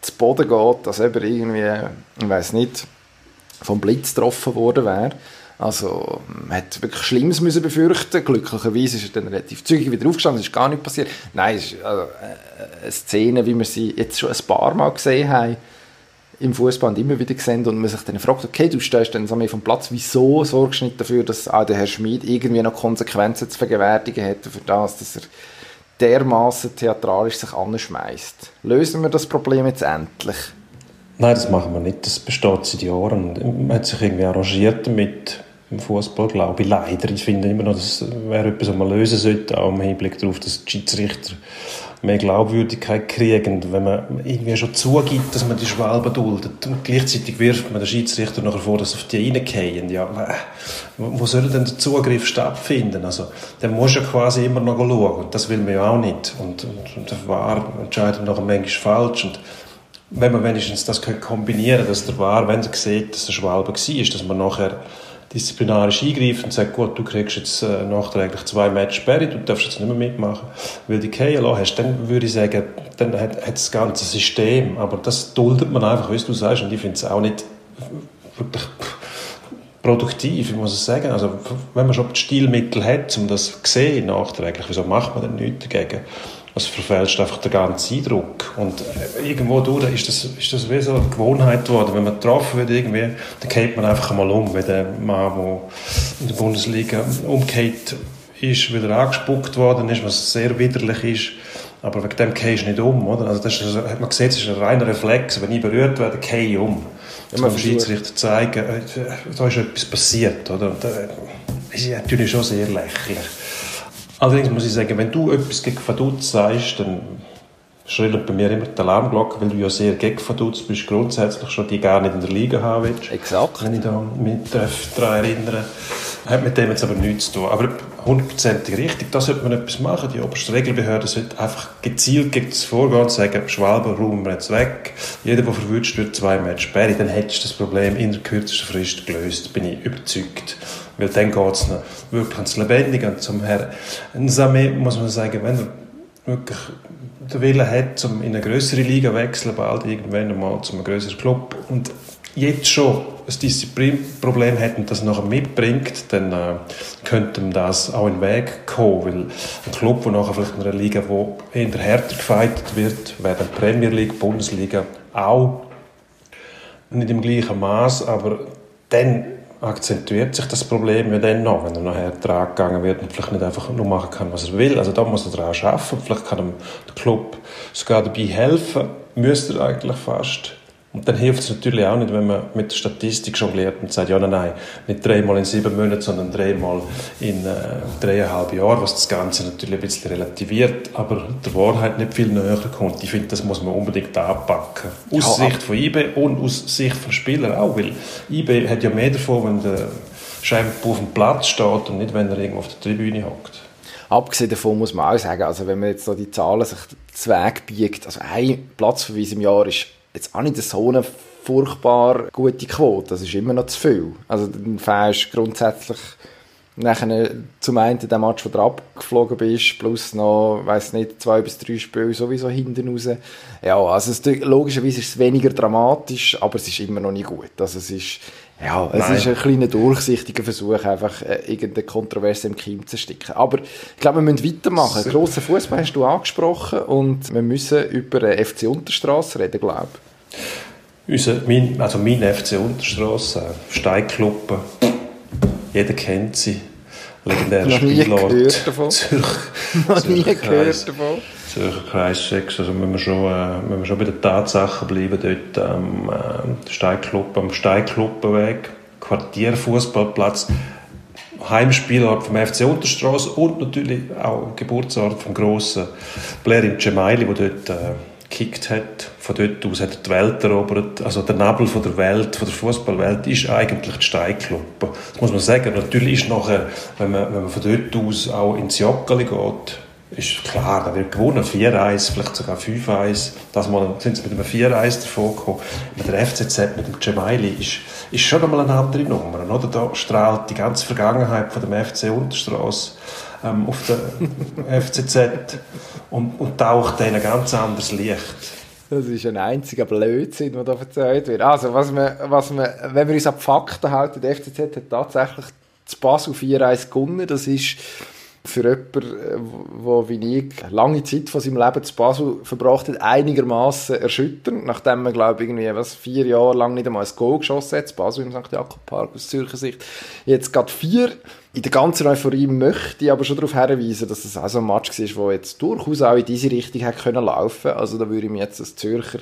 zu Boden geht, dass er irgendwie, ich weiß nicht, vom Blitz getroffen worden wäre. Also, man hat wirklich Schlimmes müssen befürchten. Glücklicherweise ist er dann relativ zügig wieder aufgestanden, es ist gar nicht passiert. Nein, es ist also, äh, eine Szene, wie wir sie jetzt schon ein paar Mal gesehen haben, im Fußball immer wieder gesehen und man sich dann fragt, okay, du stehst dann so vom Platz, wieso sorgst du nicht dafür, dass auch der Herr Schmid irgendwie noch Konsequenzen zu vergewärtigen hätte für das, dass er dermaßen theatralisch sich anschmeißt. Lösen wir das Problem jetzt endlich? Nein, das machen wir nicht. Das besteht seit Jahren. Man hat sich irgendwie arrangiert damit im Fußball, glaube ich. Leider. Ich finde immer noch, das wäre etwas, was man lösen sollte, auch im Hinblick darauf, dass die Schiedsrichter mehr Glaubwürdigkeit kriegen, wenn man irgendwie schon zugibt, dass man die Schwalben duldet. Und gleichzeitig wirft man den Schiedsrichter nachher vor, dass auf die reingehen. Ja, wo soll denn der Zugriff stattfinden? Also, der muss ja quasi immer noch schauen. Und das will man ja auch nicht. Und, und, und der Wahr entscheidet nachher manchmal falsch. Und wenn man wenigstens das kombinieren könnte, dass der Wahr, wenn er sieht, dass der Schwalbe war, dass man nachher disziplinarisch eingreift und sagt, gut, du kriegst jetzt äh, nachträglich zwei Matches Sperre, du darfst jetzt nicht mehr mitmachen, weil du fallen lassen hast, dann würde ich sagen, dann hat, hat das ganze System, aber das duldet man einfach, wie du sagst, und ich finde es auch nicht wirklich produktiv, ich muss es sagen. Also, wenn man schon die Stilmittel hat, um das zu sehen nachträglich, wieso macht man denn nichts dagegen? Also verfälscht einfach den ganzen Eindruck. Und irgendwo durch ist das, ist das wie so eine Gewohnheit geworden. Wenn man getroffen wird, irgendwie, dann geht man einfach mal um, wie der Mann, der in der Bundesliga umgeht ist, wieder angespuckt worden ist, was sehr widerlich ist. Aber wegen dem gehst du nicht um, oder? Also das ist, hat man gesehen, das ist ein reiner Reflex. Wenn ich berührt werde, gehe ich um. Ja, man dem Schiedsrichter zeigen, äh, da ist etwas passiert, oder? Und, äh, das ist natürlich schon sehr lächerlich. Allerdings muss ich sagen, wenn du etwas gegen Vaduz sagst, dann schrillt bei mir immer die Alarmglocke, weil du ja sehr gegen Vaduz bist, grundsätzlich schon die gar nicht in der Liga haben willst. Exakt. Wenn ich da mich daran erinnere. Hat mit dem jetzt aber nichts zu tun. Aber hundertprozentig richtig, da sollte man etwas machen. Die oberste Regelbehörde sollte einfach gezielt gegen das Vorgehen und sagen, Schwalben räumen wir jetzt weg. Jeder, der verwünscht wird, zwei Matches sperren. Dann hättest du das Problem in der kürzesten Frist gelöst, bin ich überzeugt. Weil dann geht es wirklich ans Lebendige. Und zum Herrn Samé muss man sagen, wenn er wirklich den Willen hat, um in eine größere Liga zu wechseln, bald irgendwann einmal zu einem größeren Club und jetzt schon ein Disziplinproblem hat und das nachher mitbringt, dann äh, könnte ihm das auch in den Weg kommen, weil ein Club, der nachher vielleicht in einer Liga, wo eher härter gefeitet wird, wäre dann Premier League, Bundesliga auch nicht im gleichen Maß, aber dann akzentuiert sich das Problem ja dann noch, wenn er nachher dran gegangen wird und vielleicht nicht einfach nur machen kann, was er will. Also da muss er daran arbeiten. Vielleicht kann ihm der Club sogar dabei helfen. Müsste er eigentlich fast. Und dann hilft es natürlich auch nicht, wenn man mit der Statistik jongliert und sagt, ja, nein, nein, nicht dreimal in sieben Monaten, sondern dreimal in äh, dreieinhalb Jahren, was das Ganze natürlich ein bisschen relativiert, aber der Wahrheit nicht viel näher kommt. Ich finde, das muss man unbedingt anpacken. Aus ja, Sicht von IB und aus Sicht von Spielern auch, weil IB hat ja mehr davon, wenn der Scheibenbau auf dem Platz steht und nicht, wenn er irgendwo auf der Tribüne hockt. Abgesehen davon muss man auch sagen, also wenn man jetzt so die Zahlen sich zu Weg biegt, also ein Platzverweis im Jahr ist jetzt auch nicht so eine furchtbar gute Quote. Das ist immer noch zu viel. Also dann fährst grundsätzlich nachher zum einen den Match, wo du abgeflogen bist, plus noch, weiß nicht, zwei bis drei Spiele sowieso hinten raus. Ja, also es, logischerweise ist es weniger dramatisch, aber es ist immer noch nicht gut. Also es ist, ja, es Nein. ist ein kleiner durchsichtiger Versuch, einfach äh, irgendeine Kontroverse im Kim zu sticken. Aber ich glaube, wir müssen weitermachen. Super. Grossen Fußball hast du angesprochen und wir müssen über FC Unterstrasse reden, glaube ich. Unser, mein, also mein FC Unterstrasse, Steinkluppen, jeder kennt sie. Legendärer davon. Zürich, Noch nie gehört davon. Zürcher Kreis 6, also wenn wir schon, äh, wenn wir schon bei den Tatsachen bleiben, dort am äh, Steinkluppen, am Steinkluppenweg, Quartierfußballplatz, Heimspielort vom FC Unterstrasse und natürlich auch Geburtsort vom grossen Blair im Gemaili, der dort äh, gekickt hat. Von dort aus hat er die Welt erobert. Also der Nabel von der Welt, von der Fußballwelt, ist eigentlich die Steinkluppe. Das muss man sagen. Natürlich ist nachher, wenn man, wenn man von dort aus auch ins Joggeli geht, ist klar, da wird gewonnen. 4-1, vielleicht sogar 5-1. Das Mal sind sie mit einem 4-1 davon gekommen. Mit der FCZ, mit dem Gemaili, ist, ist schon einmal eine andere Nummer. Oder? Da strahlt die ganze Vergangenheit von dem FC Unterstrasse ähm, auf der FCZ und, und taucht dann ein ganz anderes Licht. Das ist ein einziger Blödsinn, der da erzählt wird. Also, was man, was man, wenn wir uns an die Fakten halten, der FCZ hat tatsächlich das Basel 4-1 gewonnen. Das ist für jemanden, der wie ich lange Zeit von seinem Leben zu Basel verbracht hat, einigermaßen erschütternd, nachdem man, glaube ich, irgendwie was, vier Jahre lang nicht einmal ein Goal geschossen hat, zu Basel im St. Jakob Park aus Zürcher Sicht. Jetzt gerade vier in der ganzen Euphorie möchte ich aber schon darauf hinweisen, dass es auch so ein Match war, der jetzt durchaus auch in diese Richtung hätte können laufen. Also da würde ich mich jetzt als Zürcher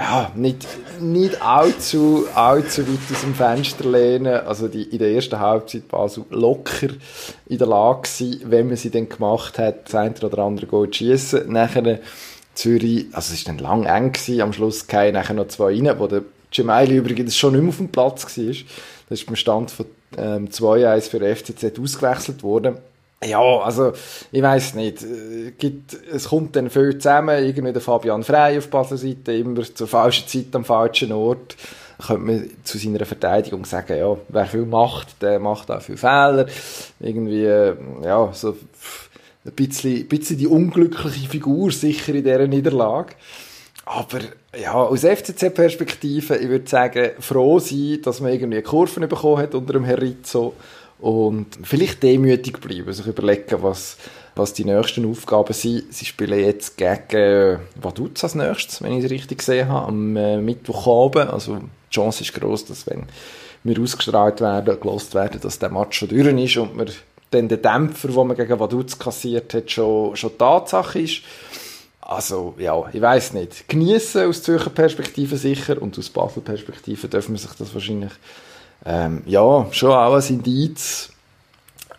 ja, nicht, nicht allzu, allzu weit aus dem Fenster lehnen. Also die, in der ersten Halbzeit Basel locker in der Lage gewesen, wenn man sie dann gemacht hat, das eine oder andere Goal zu schiessen. Nachher Zürich, also es war dann lang eng gewesen, am Schluss kamen nachher noch zwei rein, wo der Gemaili übrigens schon nicht mehr auf dem Platz war. Das ist beim Stand von ähm, 2-1 für FCZ ausgewechselt worden. Ja, also, ich weiß nicht. Äh, gibt, es kommt dann viel zusammen. Irgendwie der Fabian Frey auf Basler Seite, immer zur falschen Zeit am falschen Ort. Könnte man zu seiner Verteidigung sagen, ja, wer viel macht, der macht auch viel Fehler. Irgendwie, äh, ja, so ein bisschen, ein bisschen die unglückliche Figur sicher in dieser Niederlage. Aber ja, aus FCZ-Perspektive, ich würde sagen, froh sein, dass man irgendwie Kurven bekommen hat unter dem Herr Rizzo und vielleicht demütig bleiben, sich überlegen, was, was die nächsten Aufgaben sind. Sie spielen jetzt gegen äh, Vaduz als nächstes, wenn ich es richtig gesehen habe, am äh, Mittwochabend. Also die Chance ist groß, dass wenn wir ausgestrahlt werden, gelost werden, dass der Match schon durch ist und man dann den Dämpfer, den man gegen Vaduz kassiert hat, schon, schon Tatsache ist. Also, ja, ich weiß nicht. Genießen aus Zürcher Perspektive sicher und aus Basel Perspektive dürfen wir sich das wahrscheinlich, ähm, ja, schon auch als Indiz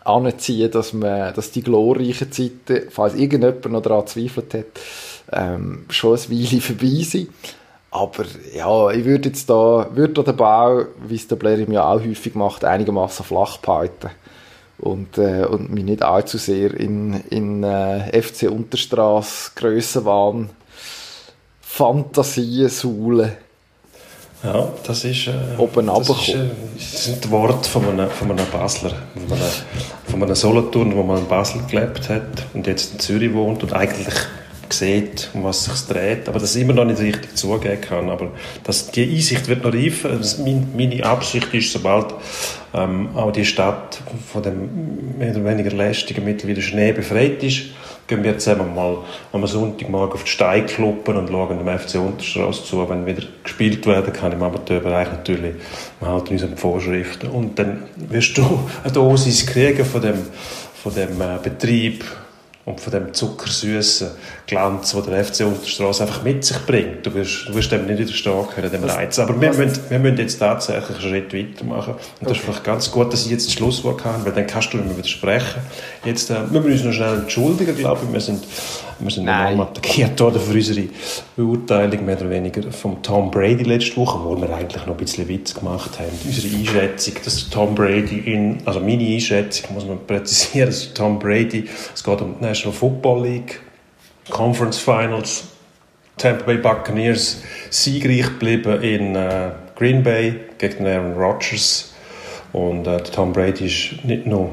anziehen, dass man, dass die glorreichen Zeiten, falls irgendjemand noch daran zweifelt hat, ähm, schon ein Weile vorbei sind. Aber ja, ich würde jetzt da, würde den Bau, wie es der Blair im Jahr auch häufig macht, einigermaßen flach behalten und, äh, und mich nicht allzu sehr in, in äh, FC Unterstrasse Grössenwahn Fantasien suhlen. Ja, das ist, äh, Oben das, ist, äh, das sind Worte von einem, von einem Basler, von einem, von einem Solothurn, der mal in Basel gelebt hat und jetzt in Zürich wohnt und eigentlich sieht, um was es sich dreht, aber das immer noch nicht richtig zugeben kann. Aber das, die Einsicht wird noch reifen. Also mein, meine Absicht ist, sobald ähm, auch die Stadt von dem mehr oder weniger lästigen Mittel wieder Schnee befreit ist, gehen wir zusammen mal am Sonntagmorgen auf die Steinkluppen und schauen dem FC Unterstrasse zu. Wenn wieder gespielt werden kann im Amateurbereich natürlich, wir halten uns an die Vorschriften. Und dann wirst du eine Dosis kriegen von dem, von dem äh, Betrieb, und von dem zuckersüßen Glanz, den der FC Unterstrasse einfach mit sich bringt. Du wirst, du wirst dem nicht widerstehen können, dem Reiz. Aber wir müssen, wir müssen jetzt tatsächlich einen Schritt weitermachen. Und das ist vielleicht ganz gut, dass ich jetzt das Schlusswort habe, weil dann kannst du nicht mehr widersprechen. Jetzt, äh, wir müssen uns noch schnell entschuldigen, glaube ich. Wir sind, wir sind enorm attackiert worden für unsere Beurteilung, mehr oder weniger, vom Tom Brady letzte Woche, wo wir eigentlich noch ein bisschen Witz gemacht haben. Unsere Einschätzung, dass Tom Brady in, also meine Einschätzung, muss man präzisieren, dass Tom Brady, es geht um die National Football League, Conference Finals, Tampa Bay Buccaneers siegreich geblieben in äh, Green Bay gegen Aaron Rodgers und äh, Tom Brady ist nicht nur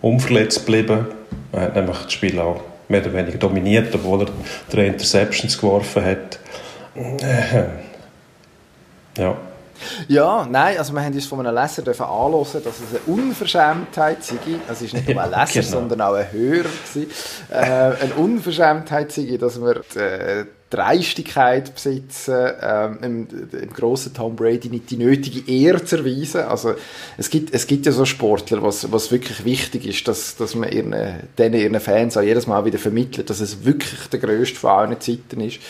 unverletzt geblieben, er hat nämlich das Spiel auch mehr oder weniger dominiert, obwohl er drei Interceptions geworfen hat. Äh, ja. Ja, nein, also wir haben uns von einem Leser dürfen anhören, dass es eine Unverschämtheit sei. Es ist nicht nur ein Leser, genau. sondern auch ein Hörer. Äh, eine Unverschämtheit sei, dass wir die äh, Dreistigkeit besitzen, ähm, im, im grossen Tom Brady nicht die nötige Ehre zu erweisen. Also es gibt, es gibt ja so Sportler, was, was wirklich wichtig ist, dass, dass man ihren, denen, ihren Fans auch jedes Mal wieder vermittelt, dass es wirklich der grösste von allen Zeiten ist.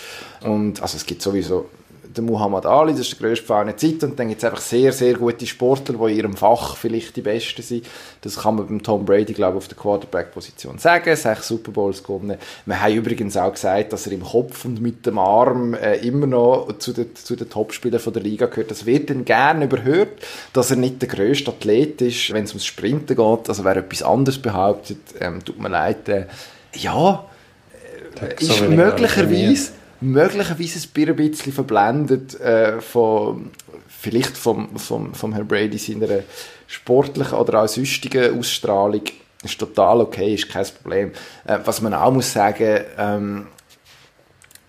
Und also es gibt sowieso der Muhammad Ali, das ist der grösste Verein der Zeit und dann gibt es einfach sehr, sehr gute Sportler, die in ihrem Fach vielleicht die Besten sind. Das kann man beim Tom Brady, glaube ich, auf der Quarterback-Position sagen. Sechs Super Bowls gewonnen. Wir haben übrigens auch gesagt, dass er im Kopf und mit dem Arm äh, immer noch zu den, zu den Topspielern der Liga gehört. Das wird dann gerne überhört, dass er nicht der grösste Athlet ist, wenn es ums Sprinten geht. Also wer etwas anderes behauptet, ähm, tut mir leid. Äh, ja, äh, ist möglicherweise möglicherweise ein bisschen verblendet äh, von, vielleicht vom, vom, vom Herrn Brady seiner sportlichen oder auch sonstigen Ausstrahlung. Ist total okay, ist kein Problem. Äh, was man auch muss sagen, ähm,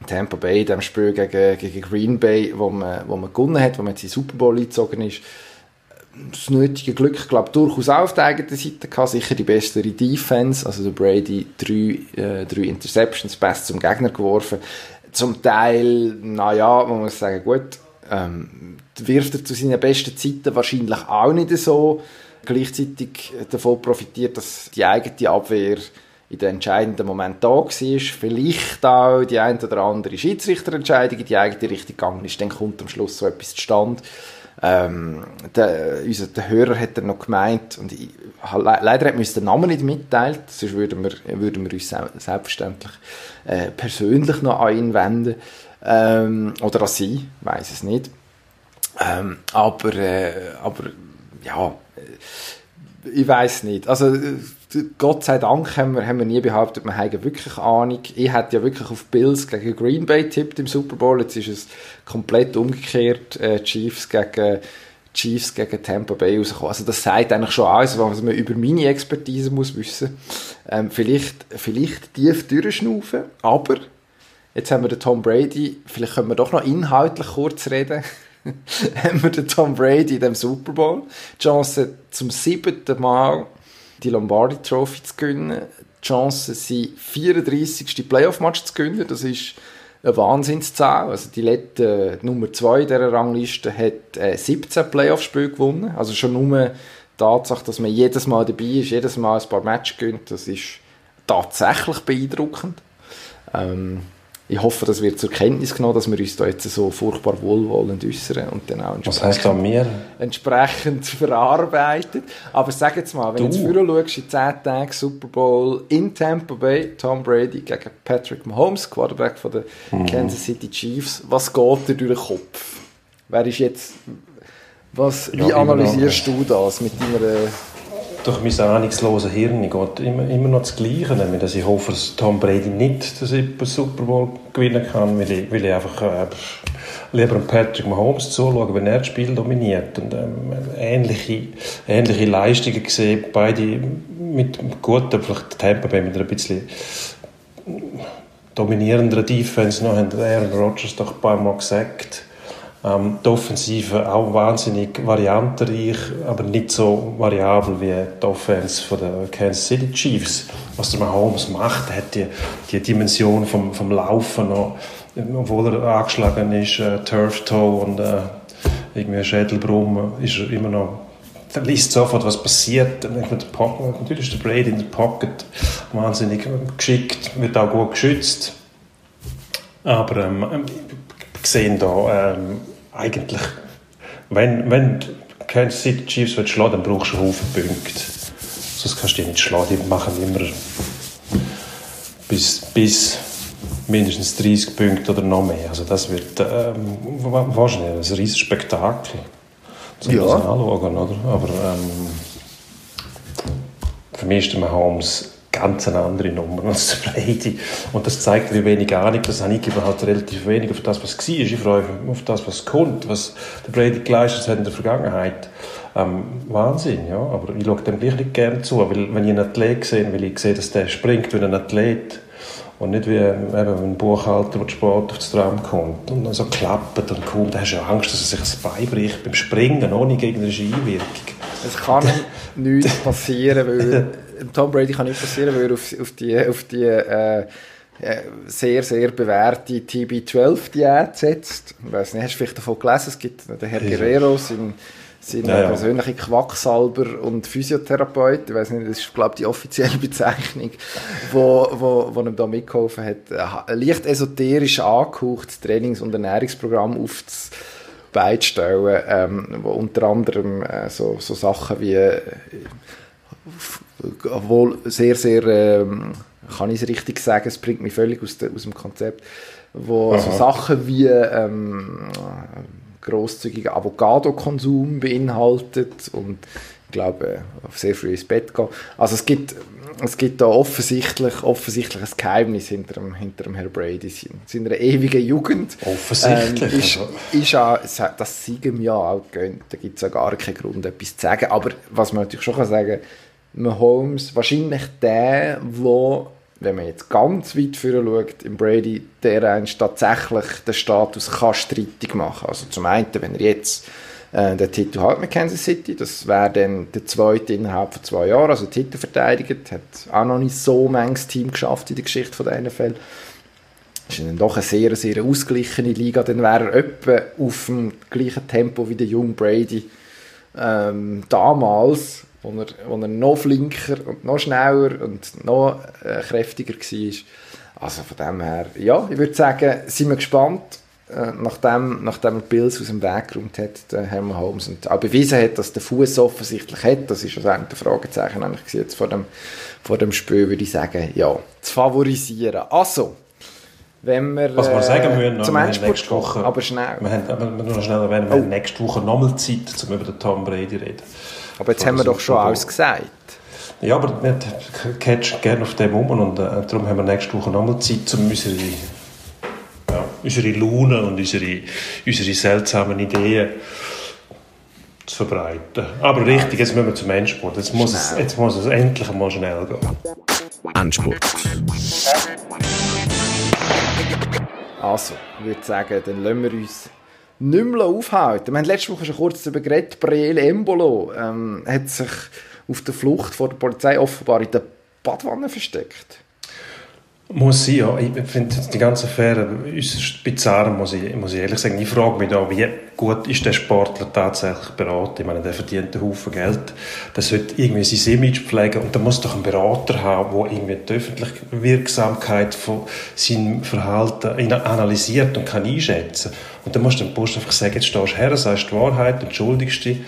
Tampa Bay, dem Spiel gegen, gegen Green Bay, wo man, wo man gewonnen hat, wo man jetzt in Super Bowl eingezogen ist, das nötige Glück, glaube durchaus auch auf der eigenen Seite gehabt. Sicher die bessere Defense. Also der Brady drei, äh, drei Interceptions, best zum Gegner geworfen zum Teil, naja, man muss sagen, gut, Ähm, wirft er zu seinen besten Zeiten wahrscheinlich auch nicht so. Gleichzeitig davon profitiert, dass die eigene Abwehr in den entscheidenden Moment da war. Vielleicht auch die ein oder andere Schiedsrichterentscheidung in die eigene Richtung gegangen ist. Dann kommt am Schluss so etwas zustande. Ähm, der, unser, der Hörer hat dann noch gemeint, und ich, leider hat mir den Namen nicht mitteilt, sonst würden wir, würden wir uns selbstverständlich äh, persönlich noch an ihn wenden. Ähm, oder an sie, weiß es nicht. Ähm, aber, äh, aber, ja, äh, ich weiß nicht. Also, äh, Gott sei Dank haben wir, haben wir nie behauptet, wir haben wirklich Ahnung. Ich hätte ja wirklich auf Bills gegen Green Bay tippt im Super Bowl. Jetzt ist es komplett umgekehrt. Äh, Chiefs gegen Chiefs gegen Tampa Bay rausgekommen. Also das sagt eigentlich schon alles, was man über meine Expertise muss wissen. Ähm, vielleicht, vielleicht tief durchschnaufen, aber jetzt haben wir den Tom Brady, vielleicht können wir doch noch inhaltlich kurz reden. haben wir den Tom Brady in dem Super Bowl. Die Chance zum siebten Mal die Lombardi Trophy zu gewinnen. Die Chance sind 34. Playoff-Match zu gewinnen. Das ist eine Wahnsinnszahl. Also die letzte Nummer 2 dieser Rangliste hat äh, 17 Playoff-Spiele gewonnen. Also schon nur die Tatsache, dass man jedes Mal dabei ist, jedes Mal ein paar Matches gewinnt, das ist tatsächlich beeindruckend. Ähm, ich hoffe, das wird zur Kenntnis genommen, dass wir uns da jetzt so furchtbar wohlwollend äußern und dann auch Was heißt mir? entsprechend verarbeitet. Aber sag jetzt mal, wenn du jetzt früher schaust, in 10 Tagen Super Bowl in Tampa Bay, Tom Brady gegen Patrick Mahomes, Quarterback von den mhm. Kansas City Chiefs, was geht dir durch den Kopf? Wer ist jetzt, was, wie ja, analysierst du das mit deiner durch mein ahnungsloses Hirn geht immer, immer noch das Gleiche, nämlich dass ich hoffe, dass Tom Brady nicht den Super Bowl gewinnen kann, weil ich, weil ich einfach äh, lieber Patrick Mahomes zuschaue, wenn er das Spiel dominiert. Und ähm, ähnliche, ähnliche Leistungen gesehen, beide mit guten, vielleicht Tampa Bay mit einer bisschen dominierenderen Defense noch, haben Aaron Rodgers doch ein paar Mal gesagt ähm, die Offensive auch wahnsinnig variantenreich, aber nicht so variabel wie die Offense der Kansas City Chiefs. Was der Mahomes macht, hat die, die Dimension vom, vom Laufen noch, obwohl er angeschlagen ist, äh, Turf Toe und äh, irgendwie Schädelbrumm, ist er immer noch dann liest sofort, was passiert. Natürlich ist der Brady in der Pocket wahnsinnig geschickt, wird auch gut geschützt. Aber ähm, sehen da ähm, eigentlich, wenn, wenn Kansas City Chiefs willst schlagen, dann brauchst du einen Haufen Punkte. Sonst kannst du die nicht schlagen. Die machen immer bis, bis mindestens 30 Punkte oder noch mehr. Also das wird ähm, wahrscheinlich ein riesiges Spektakel. Zum ja. anschauen, oder? Aber ähm, für mich ist der Mahomes ganz eine andere Nummer als der Brady. Und das zeigt, wie wenig Ahnung das habe. Ich halt relativ wenig auf das, was war. Ich freue mich auf das, was kommt, was der Brady geleistet hat in der Vergangenheit. Ähm, Wahnsinn, ja. Aber ich schaue dem gleich nicht gerne zu, weil wenn ich einen Athlet sehe, weil ich sehe, dass der springt wie ein Athlet und nicht wie eben, ein Buchhalter, der Sport aufs Tram kommt und dann so klappt und kommt, dann hast du ja Angst, dass er sich das Bein bricht beim Springen, ohne gegnerische Einwirkung. Es kann nichts passieren, weil Tom Brady kann nicht passieren, weil er auf, auf die, auf die äh, äh sehr, sehr bewährte TB12-Diät setzt. Ich weiß nicht, hast du vielleicht davon gelesen? Es gibt den Herr Guerrero, sein, sein ja, ja. persönlicher Quacksalber und Physiotherapeut. Ich weiß nicht, das ist, glaube ich, die offizielle Bezeichnung, wo, wo, wo ihm da mitgeholfen hat, ein leicht esoterisch angehaucht Trainings- und Ernährungsprogramm aufzubeistellen, ähm, wo unter anderem äh, so, so Sachen wie äh, obwohl sehr, sehr, ähm, kann ich es richtig sagen, es bringt mich völlig aus, de, aus dem Konzept, wo Aha. so Sachen wie ähm, großzügiger Avocado-Konsum beinhaltet und ich glaube, sehr früh ins Bett gehen. Also es gibt, es gibt da offensichtlich, offensichtlich ein Geheimnis hinter dem, hinter dem Herrn Brady. Seiner ewigen Jugend. Offensichtlich. Ähm, ist, ist auch, das Siegen ja auch gönnt. Da gibt es ja gar keinen Grund, etwas zu sagen. Aber was man natürlich schon sagen kann, Mahomes wahrscheinlich der, wo, wenn man jetzt ganz weit vorher schaut, im Brady, der einst tatsächlich den Status kann streitig machen. Also zum einen, wenn er jetzt äh, den Titel hat mit Kansas City, das wäre dann der zweite innerhalb von zwei Jahren, also Titel verteidigt, hat auch noch nicht so manches Team geschafft in der Geschichte der NFL. ist dann doch eine sehr, sehr ausgeglichene Liga. Dann wäre er etwa auf dem gleichen Tempo wie der Jung Brady ähm, damals, wo er, wo er noch flinker und noch schneller und noch äh, kräftiger war. Also von dem her, ja, ich würde sagen, sind wir gespannt, äh, nachdem, nachdem er Bills aus dem Weg geräumt hat, der Hermann Holmes, und auch bewiesen hat, dass der Fuß offensichtlich hat, das ist also ein Fragezeichen eigentlich jetzt vor dem, vor dem Spiel, würde ich sagen, ja, zu favorisieren. Also, wenn wir, Was wir sagen müssen, äh, zum wir Endspurt kommen, aber schnell. Wir haben, wir müssen noch schnell erwähnen, wir Oh. haben nächste Woche nochmal Zeit, um über den Tom Brady zu reden. Aber jetzt haben wir doch schon alles gesagt. Ja, aber wir catchen gerne auf dem um und äh, darum haben wir nächste Woche nochmal Zeit, um unsere, ja, unsere Laune und unsere, unsere seltsamen Ideen zu verbreiten. Aber richtig, jetzt müssen wir zum Endspurt. Jetzt muss, es, jetzt muss es endlich mal schnell gehen. Endspurt. Also, ich würde sagen, dann lassen wir uns nicht mehr aufhalten. Wir haben letzte Woche schon kurz darüber geredet, Brielle Embolo ähm, hat sich auf der Flucht vor der Polizei offenbar in der Badwanne versteckt. Muss sein, ja. Ich finde die ganze Affäre äußerst bizarr, muss ich, muss ich ehrlich sagen. Ich frage mich da, wie gut ist der Sportler tatsächlich beraten? Ich meine, der verdient einen Haufen Geld. Der sollte irgendwie sein Image pflegen und da muss doch einen Berater haben, der irgendwie die öffentliche Wirksamkeit von seinem Verhalten analysiert und kann einschätzen. Und dann musst du dem Post einfach sagen, jetzt stehst du her, sagst die Wahrheit, entschuldigst dich,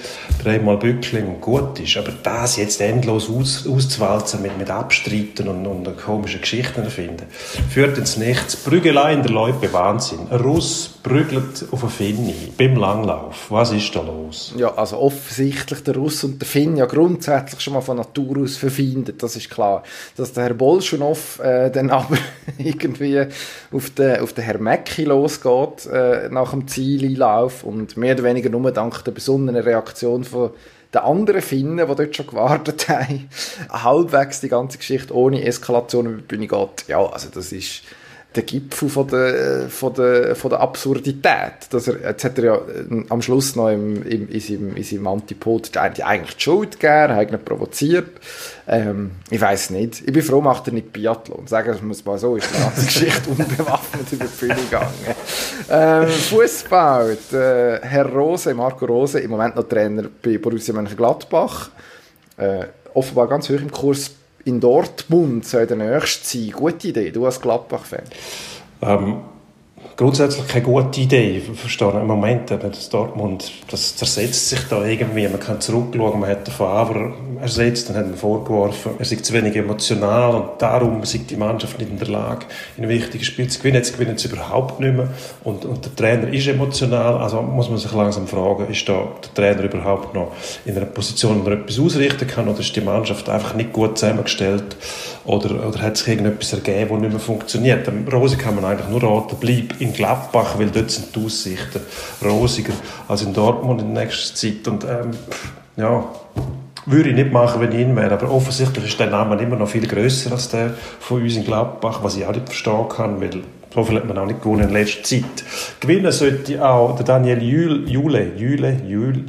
dreimal Bückling und gut ist. Aber das jetzt endlos aus, auszuwalzen mit, mit Abstreiten und, und komischen Geschichten erfinden, führt ins Nichts. Prügelei in der Loipe, Wahnsinn. Ein Russ prügelt auf eine Finne beim Langlauf. Was ist da los? Ja, also offensichtlich der Russ und der Finn ja grundsätzlich schon mal von Natur aus verfindet, das ist klar. Dass der Herr Bolschunow äh, dann aber irgendwie auf den, auf den Herr Mäcki losgeht äh, nach dem Zieleinlauf und mehr oder weniger nur dank der besonnenen Reaktion von den anderen Finnen, die dort schon gewartet haben, halbwegs die ganze Geschichte ohne Eskalation über die Bühne geht. Ja, also das ist der Gipfel von der, von der, von der Absurdität. Dass er, jetzt hat er ja äh, am Schluss noch im, im, in, seinem, in seinem Antipod eigentlich die Schuld gegeben, hat ihn provoziert. Ähm, ich weiß nicht. Ich bin froh, macht er nicht Biathlon. Sagen wir es mal so, ist die ganze Geschichte unbewaffnet über die Bühne gegangen. Ähm, Fußball. Der Herr Rose, Marco Rose, im Moment noch Trainer bei Borussia Mönchengladbach. Äh, offenbar ganz hoch im Kurs in Dortmund soll der nächste sein. Gute Idee, du als Gladbach-Fan. Ähm, grundsätzlich keine gute Idee. Verstehe im Moment, eben, das Dortmund, das zersetzt sich da irgendwie. Man kann zurückschauen, man hat den Favre ersetzt, dann hat man vorgeworfen, er sei zu wenig emotional und darum sei die Mannschaft nicht in der Lage, in wichtigen Spielen zu gewinnen. Jetzt gewinnen sie überhaupt nicht mehr und, und der Trainer ist emotional, also muss man sich langsam fragen, ist da der Trainer überhaupt noch in einer Position, wo er etwas ausrichten kann oder ist die Mannschaft einfach nicht gut zusammengestellt oder, oder hat sich irgendetwas ergeben, das nicht mehr funktioniert. Dem Rose kann man eigentlich nur raten, bleib in Gladbach, weil dort sind die Aussichten rosiger als in Dortmund in der nächsten Zeit. Und ähm, ja, würde ich nicht machen, wenn ich ihn wäre. Aber offensichtlich ist der Name immer noch viel grösser als der von uns in Gladbach, was ich auch nicht verstehen kann, weil so viel hat man auch nicht gewonnen in letzter Zeit. Gewinnen sollte auch der Daniel Jühl, Jule, Jüle, Jühl,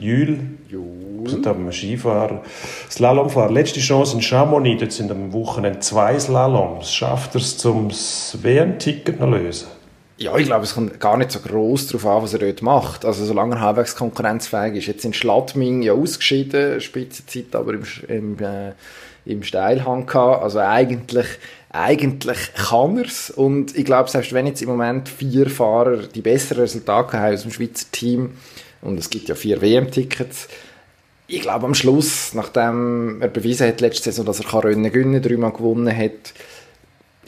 Sind am Skifahrer, Slalomfahrer. Letzte Chance in Chamonix, dort sind am Wochenende zwei Slaloms. Schafft er es, zum WM-Ticket noch lösen? Ja, ich glaube, es kommt gar nicht so groß darauf an, was er dort macht. Also, solange er halbwegs konkurrenzfähig ist. Jetzt in Schladming ja ausgeschieden, Spitzenzeit, aber im, im, äh, im Steilhang gehabt. Also, eigentlich, eigentlich kann er's. Und ich glaube, selbst wenn jetzt im Moment vier Fahrer die besseren Resultate haben aus dem Schweizer Team, und es gibt ja vier WM-Tickets, ich glaube, am Schluss, nachdem er bewiesen hat letzte Saison, dass er kann Rennen dreimal gewonnen hat,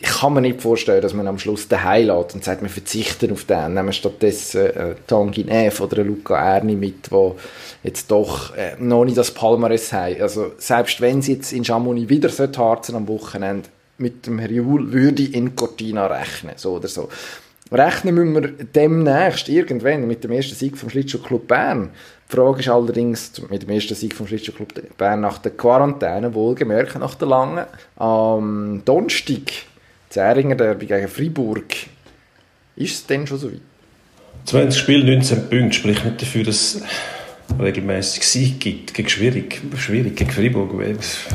ich kann mir nicht vorstellen, dass man am Schluss den Heil lässt und sagt, wir verzichten auf den, nehmen stattdessen äh, Tanguy Neff oder Luca Erni mit, wo jetzt doch äh, noch nicht das Palmares haben. Also selbst wenn sie jetzt in Chamonix wieder harzen am Wochenende, mit dem Herr Juhl würde ich in Cortina rechnen, so oder so. Rechnen müssen wir demnächst irgendwann mit dem ersten Sieg vom Schlittschuhclub Bern. Die Frage ist allerdings, mit dem ersten Sieg vom Schlittschuhclub Bern nach der Quarantäne, wohlgemerkt nach der langen, am Donnerstag, Zähringer Derby gegen Freiburg. Ist es denn schon so weit? 20 Spiele, 19 Punkte, spricht nicht dafür, dass regelmäßig Sieg gibt, gegen schwierig, schwierig gegen Freiburg,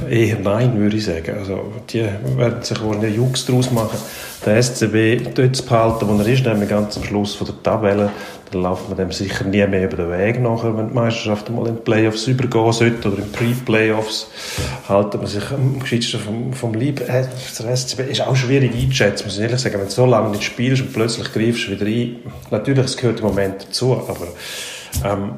eher nein, würde ich sagen. Also, die werden sich wohl einen Jux daraus machen, den SCB dort zu behalten, wo er ist, nämlich ganz am Schluss von der Tabelle. Dann laufen wir dem sicher nie mehr über den Weg nachher, wenn die Meisterschaft mal in die Playoffs übergehen sollte oder in Pre-Playoffs, halten wir sich am gescheitsten vom, vom Leib. Äh, der SCB ist auch schwierig einzuschätzen, muss ich ehrlich sagen. Wenn du so lange nicht spielst und plötzlich greifst du wieder ein, natürlich, es gehört im Moment dazu, aber ähm,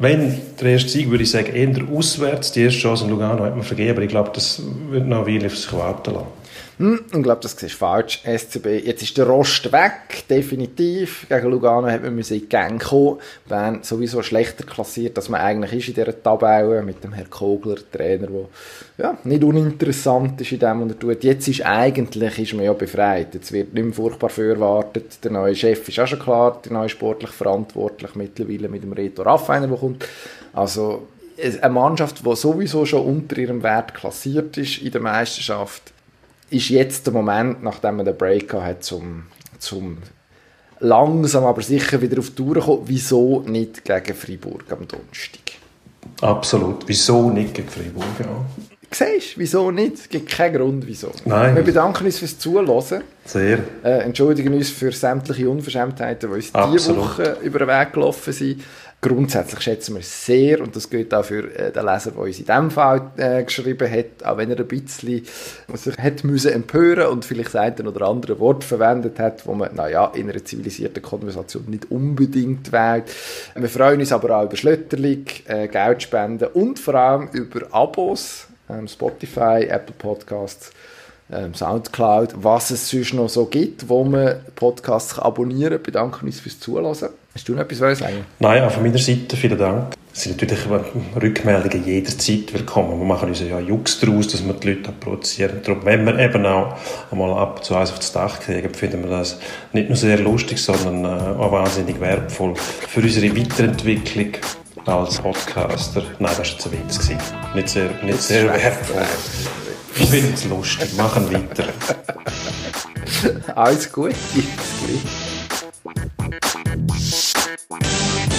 wenn der erste Sieg, würde ich sagen, eher auswärts. Die erste Chance in Lugano hat man vergeben, aber ich glaube, das wird noch eine Weile auf sich warten lassen. Hm, ich glaube, das ist falsch. SCB, jetzt ist der Rost weg, definitiv. Gegen Lugano hat man in die Gang kommen. Bern sowieso schlechter klassiert, als man eigentlich ist in dieser Tabelle, mit dem Herr Kogler, Trainer, der ja, nicht uninteressant ist in dem, was er tut. Jetzt ist eigentlich ist man ja befreit. Jetzt wird nicht mehr furchtbar viel erwartet. Der neue Chef ist auch schon klar, der neue sportlich verantwortlich mittlerweile mit dem Reto Raffiner, der kommt. Also eine Mannschaft, die sowieso schon unter ihrem Wert klassiert ist in der Meisterschaft, ist jetzt der Moment, nachdem man den Break hat, zum, zum langsam aber sicher wieder auf die Tour kommen. Wieso nicht gegen Freiburg am Donnerstag? Absolut. Wieso nicht gegen Freiburg? Ja. Siehst du, wieso nicht? Es gibt keinen Grund, wieso. Nein. Wir bedanken uns fürs Zuhören. Sehr. Äh, entschuldigen uns für sämtliche Unverschämtheiten, die uns diese Woche über den Weg gelaufen sind grundsätzlich schätzen wir es sehr und das gilt auch für äh, den Leser, der uns in diesem Fall äh, geschrieben hat, auch wenn er ein bisschen sich hat müssen empören und vielleicht das eine oder andere Wort verwendet hat, wo man, naja, in einer zivilisierten Konversation nicht unbedingt wählt. Wir freuen uns aber auch über Schlötterling, äh, Geldspenden und vor allem über Abos, ähm, Spotify, Apple Podcasts, ähm, Soundcloud, was es sonst noch so gibt, wo man Podcasts abonnieren kann. Bedanke uns fürs Zuhören. Hast du noch etwas zu sagen? Nein, auch von meiner Seite vielen Dank. Es sind natürlich Rückmeldungen jederzeit willkommen. Wir machen uns ja Jux daraus, dass wir die Leute produzieren. Darum, wenn wir eben auch einmal ab zu eins auf das Dach kriegen, finden wir das nicht nur sehr lustig, sondern äh, auch wahnsinnig wertvoll für unsere Weiterentwicklung als Podcaster. Nein, das war jetzt ein Witz. Nicht sehr, nicht sehr wertvoll. Ich finde es lustig. Machen weiter. Alles gut. one.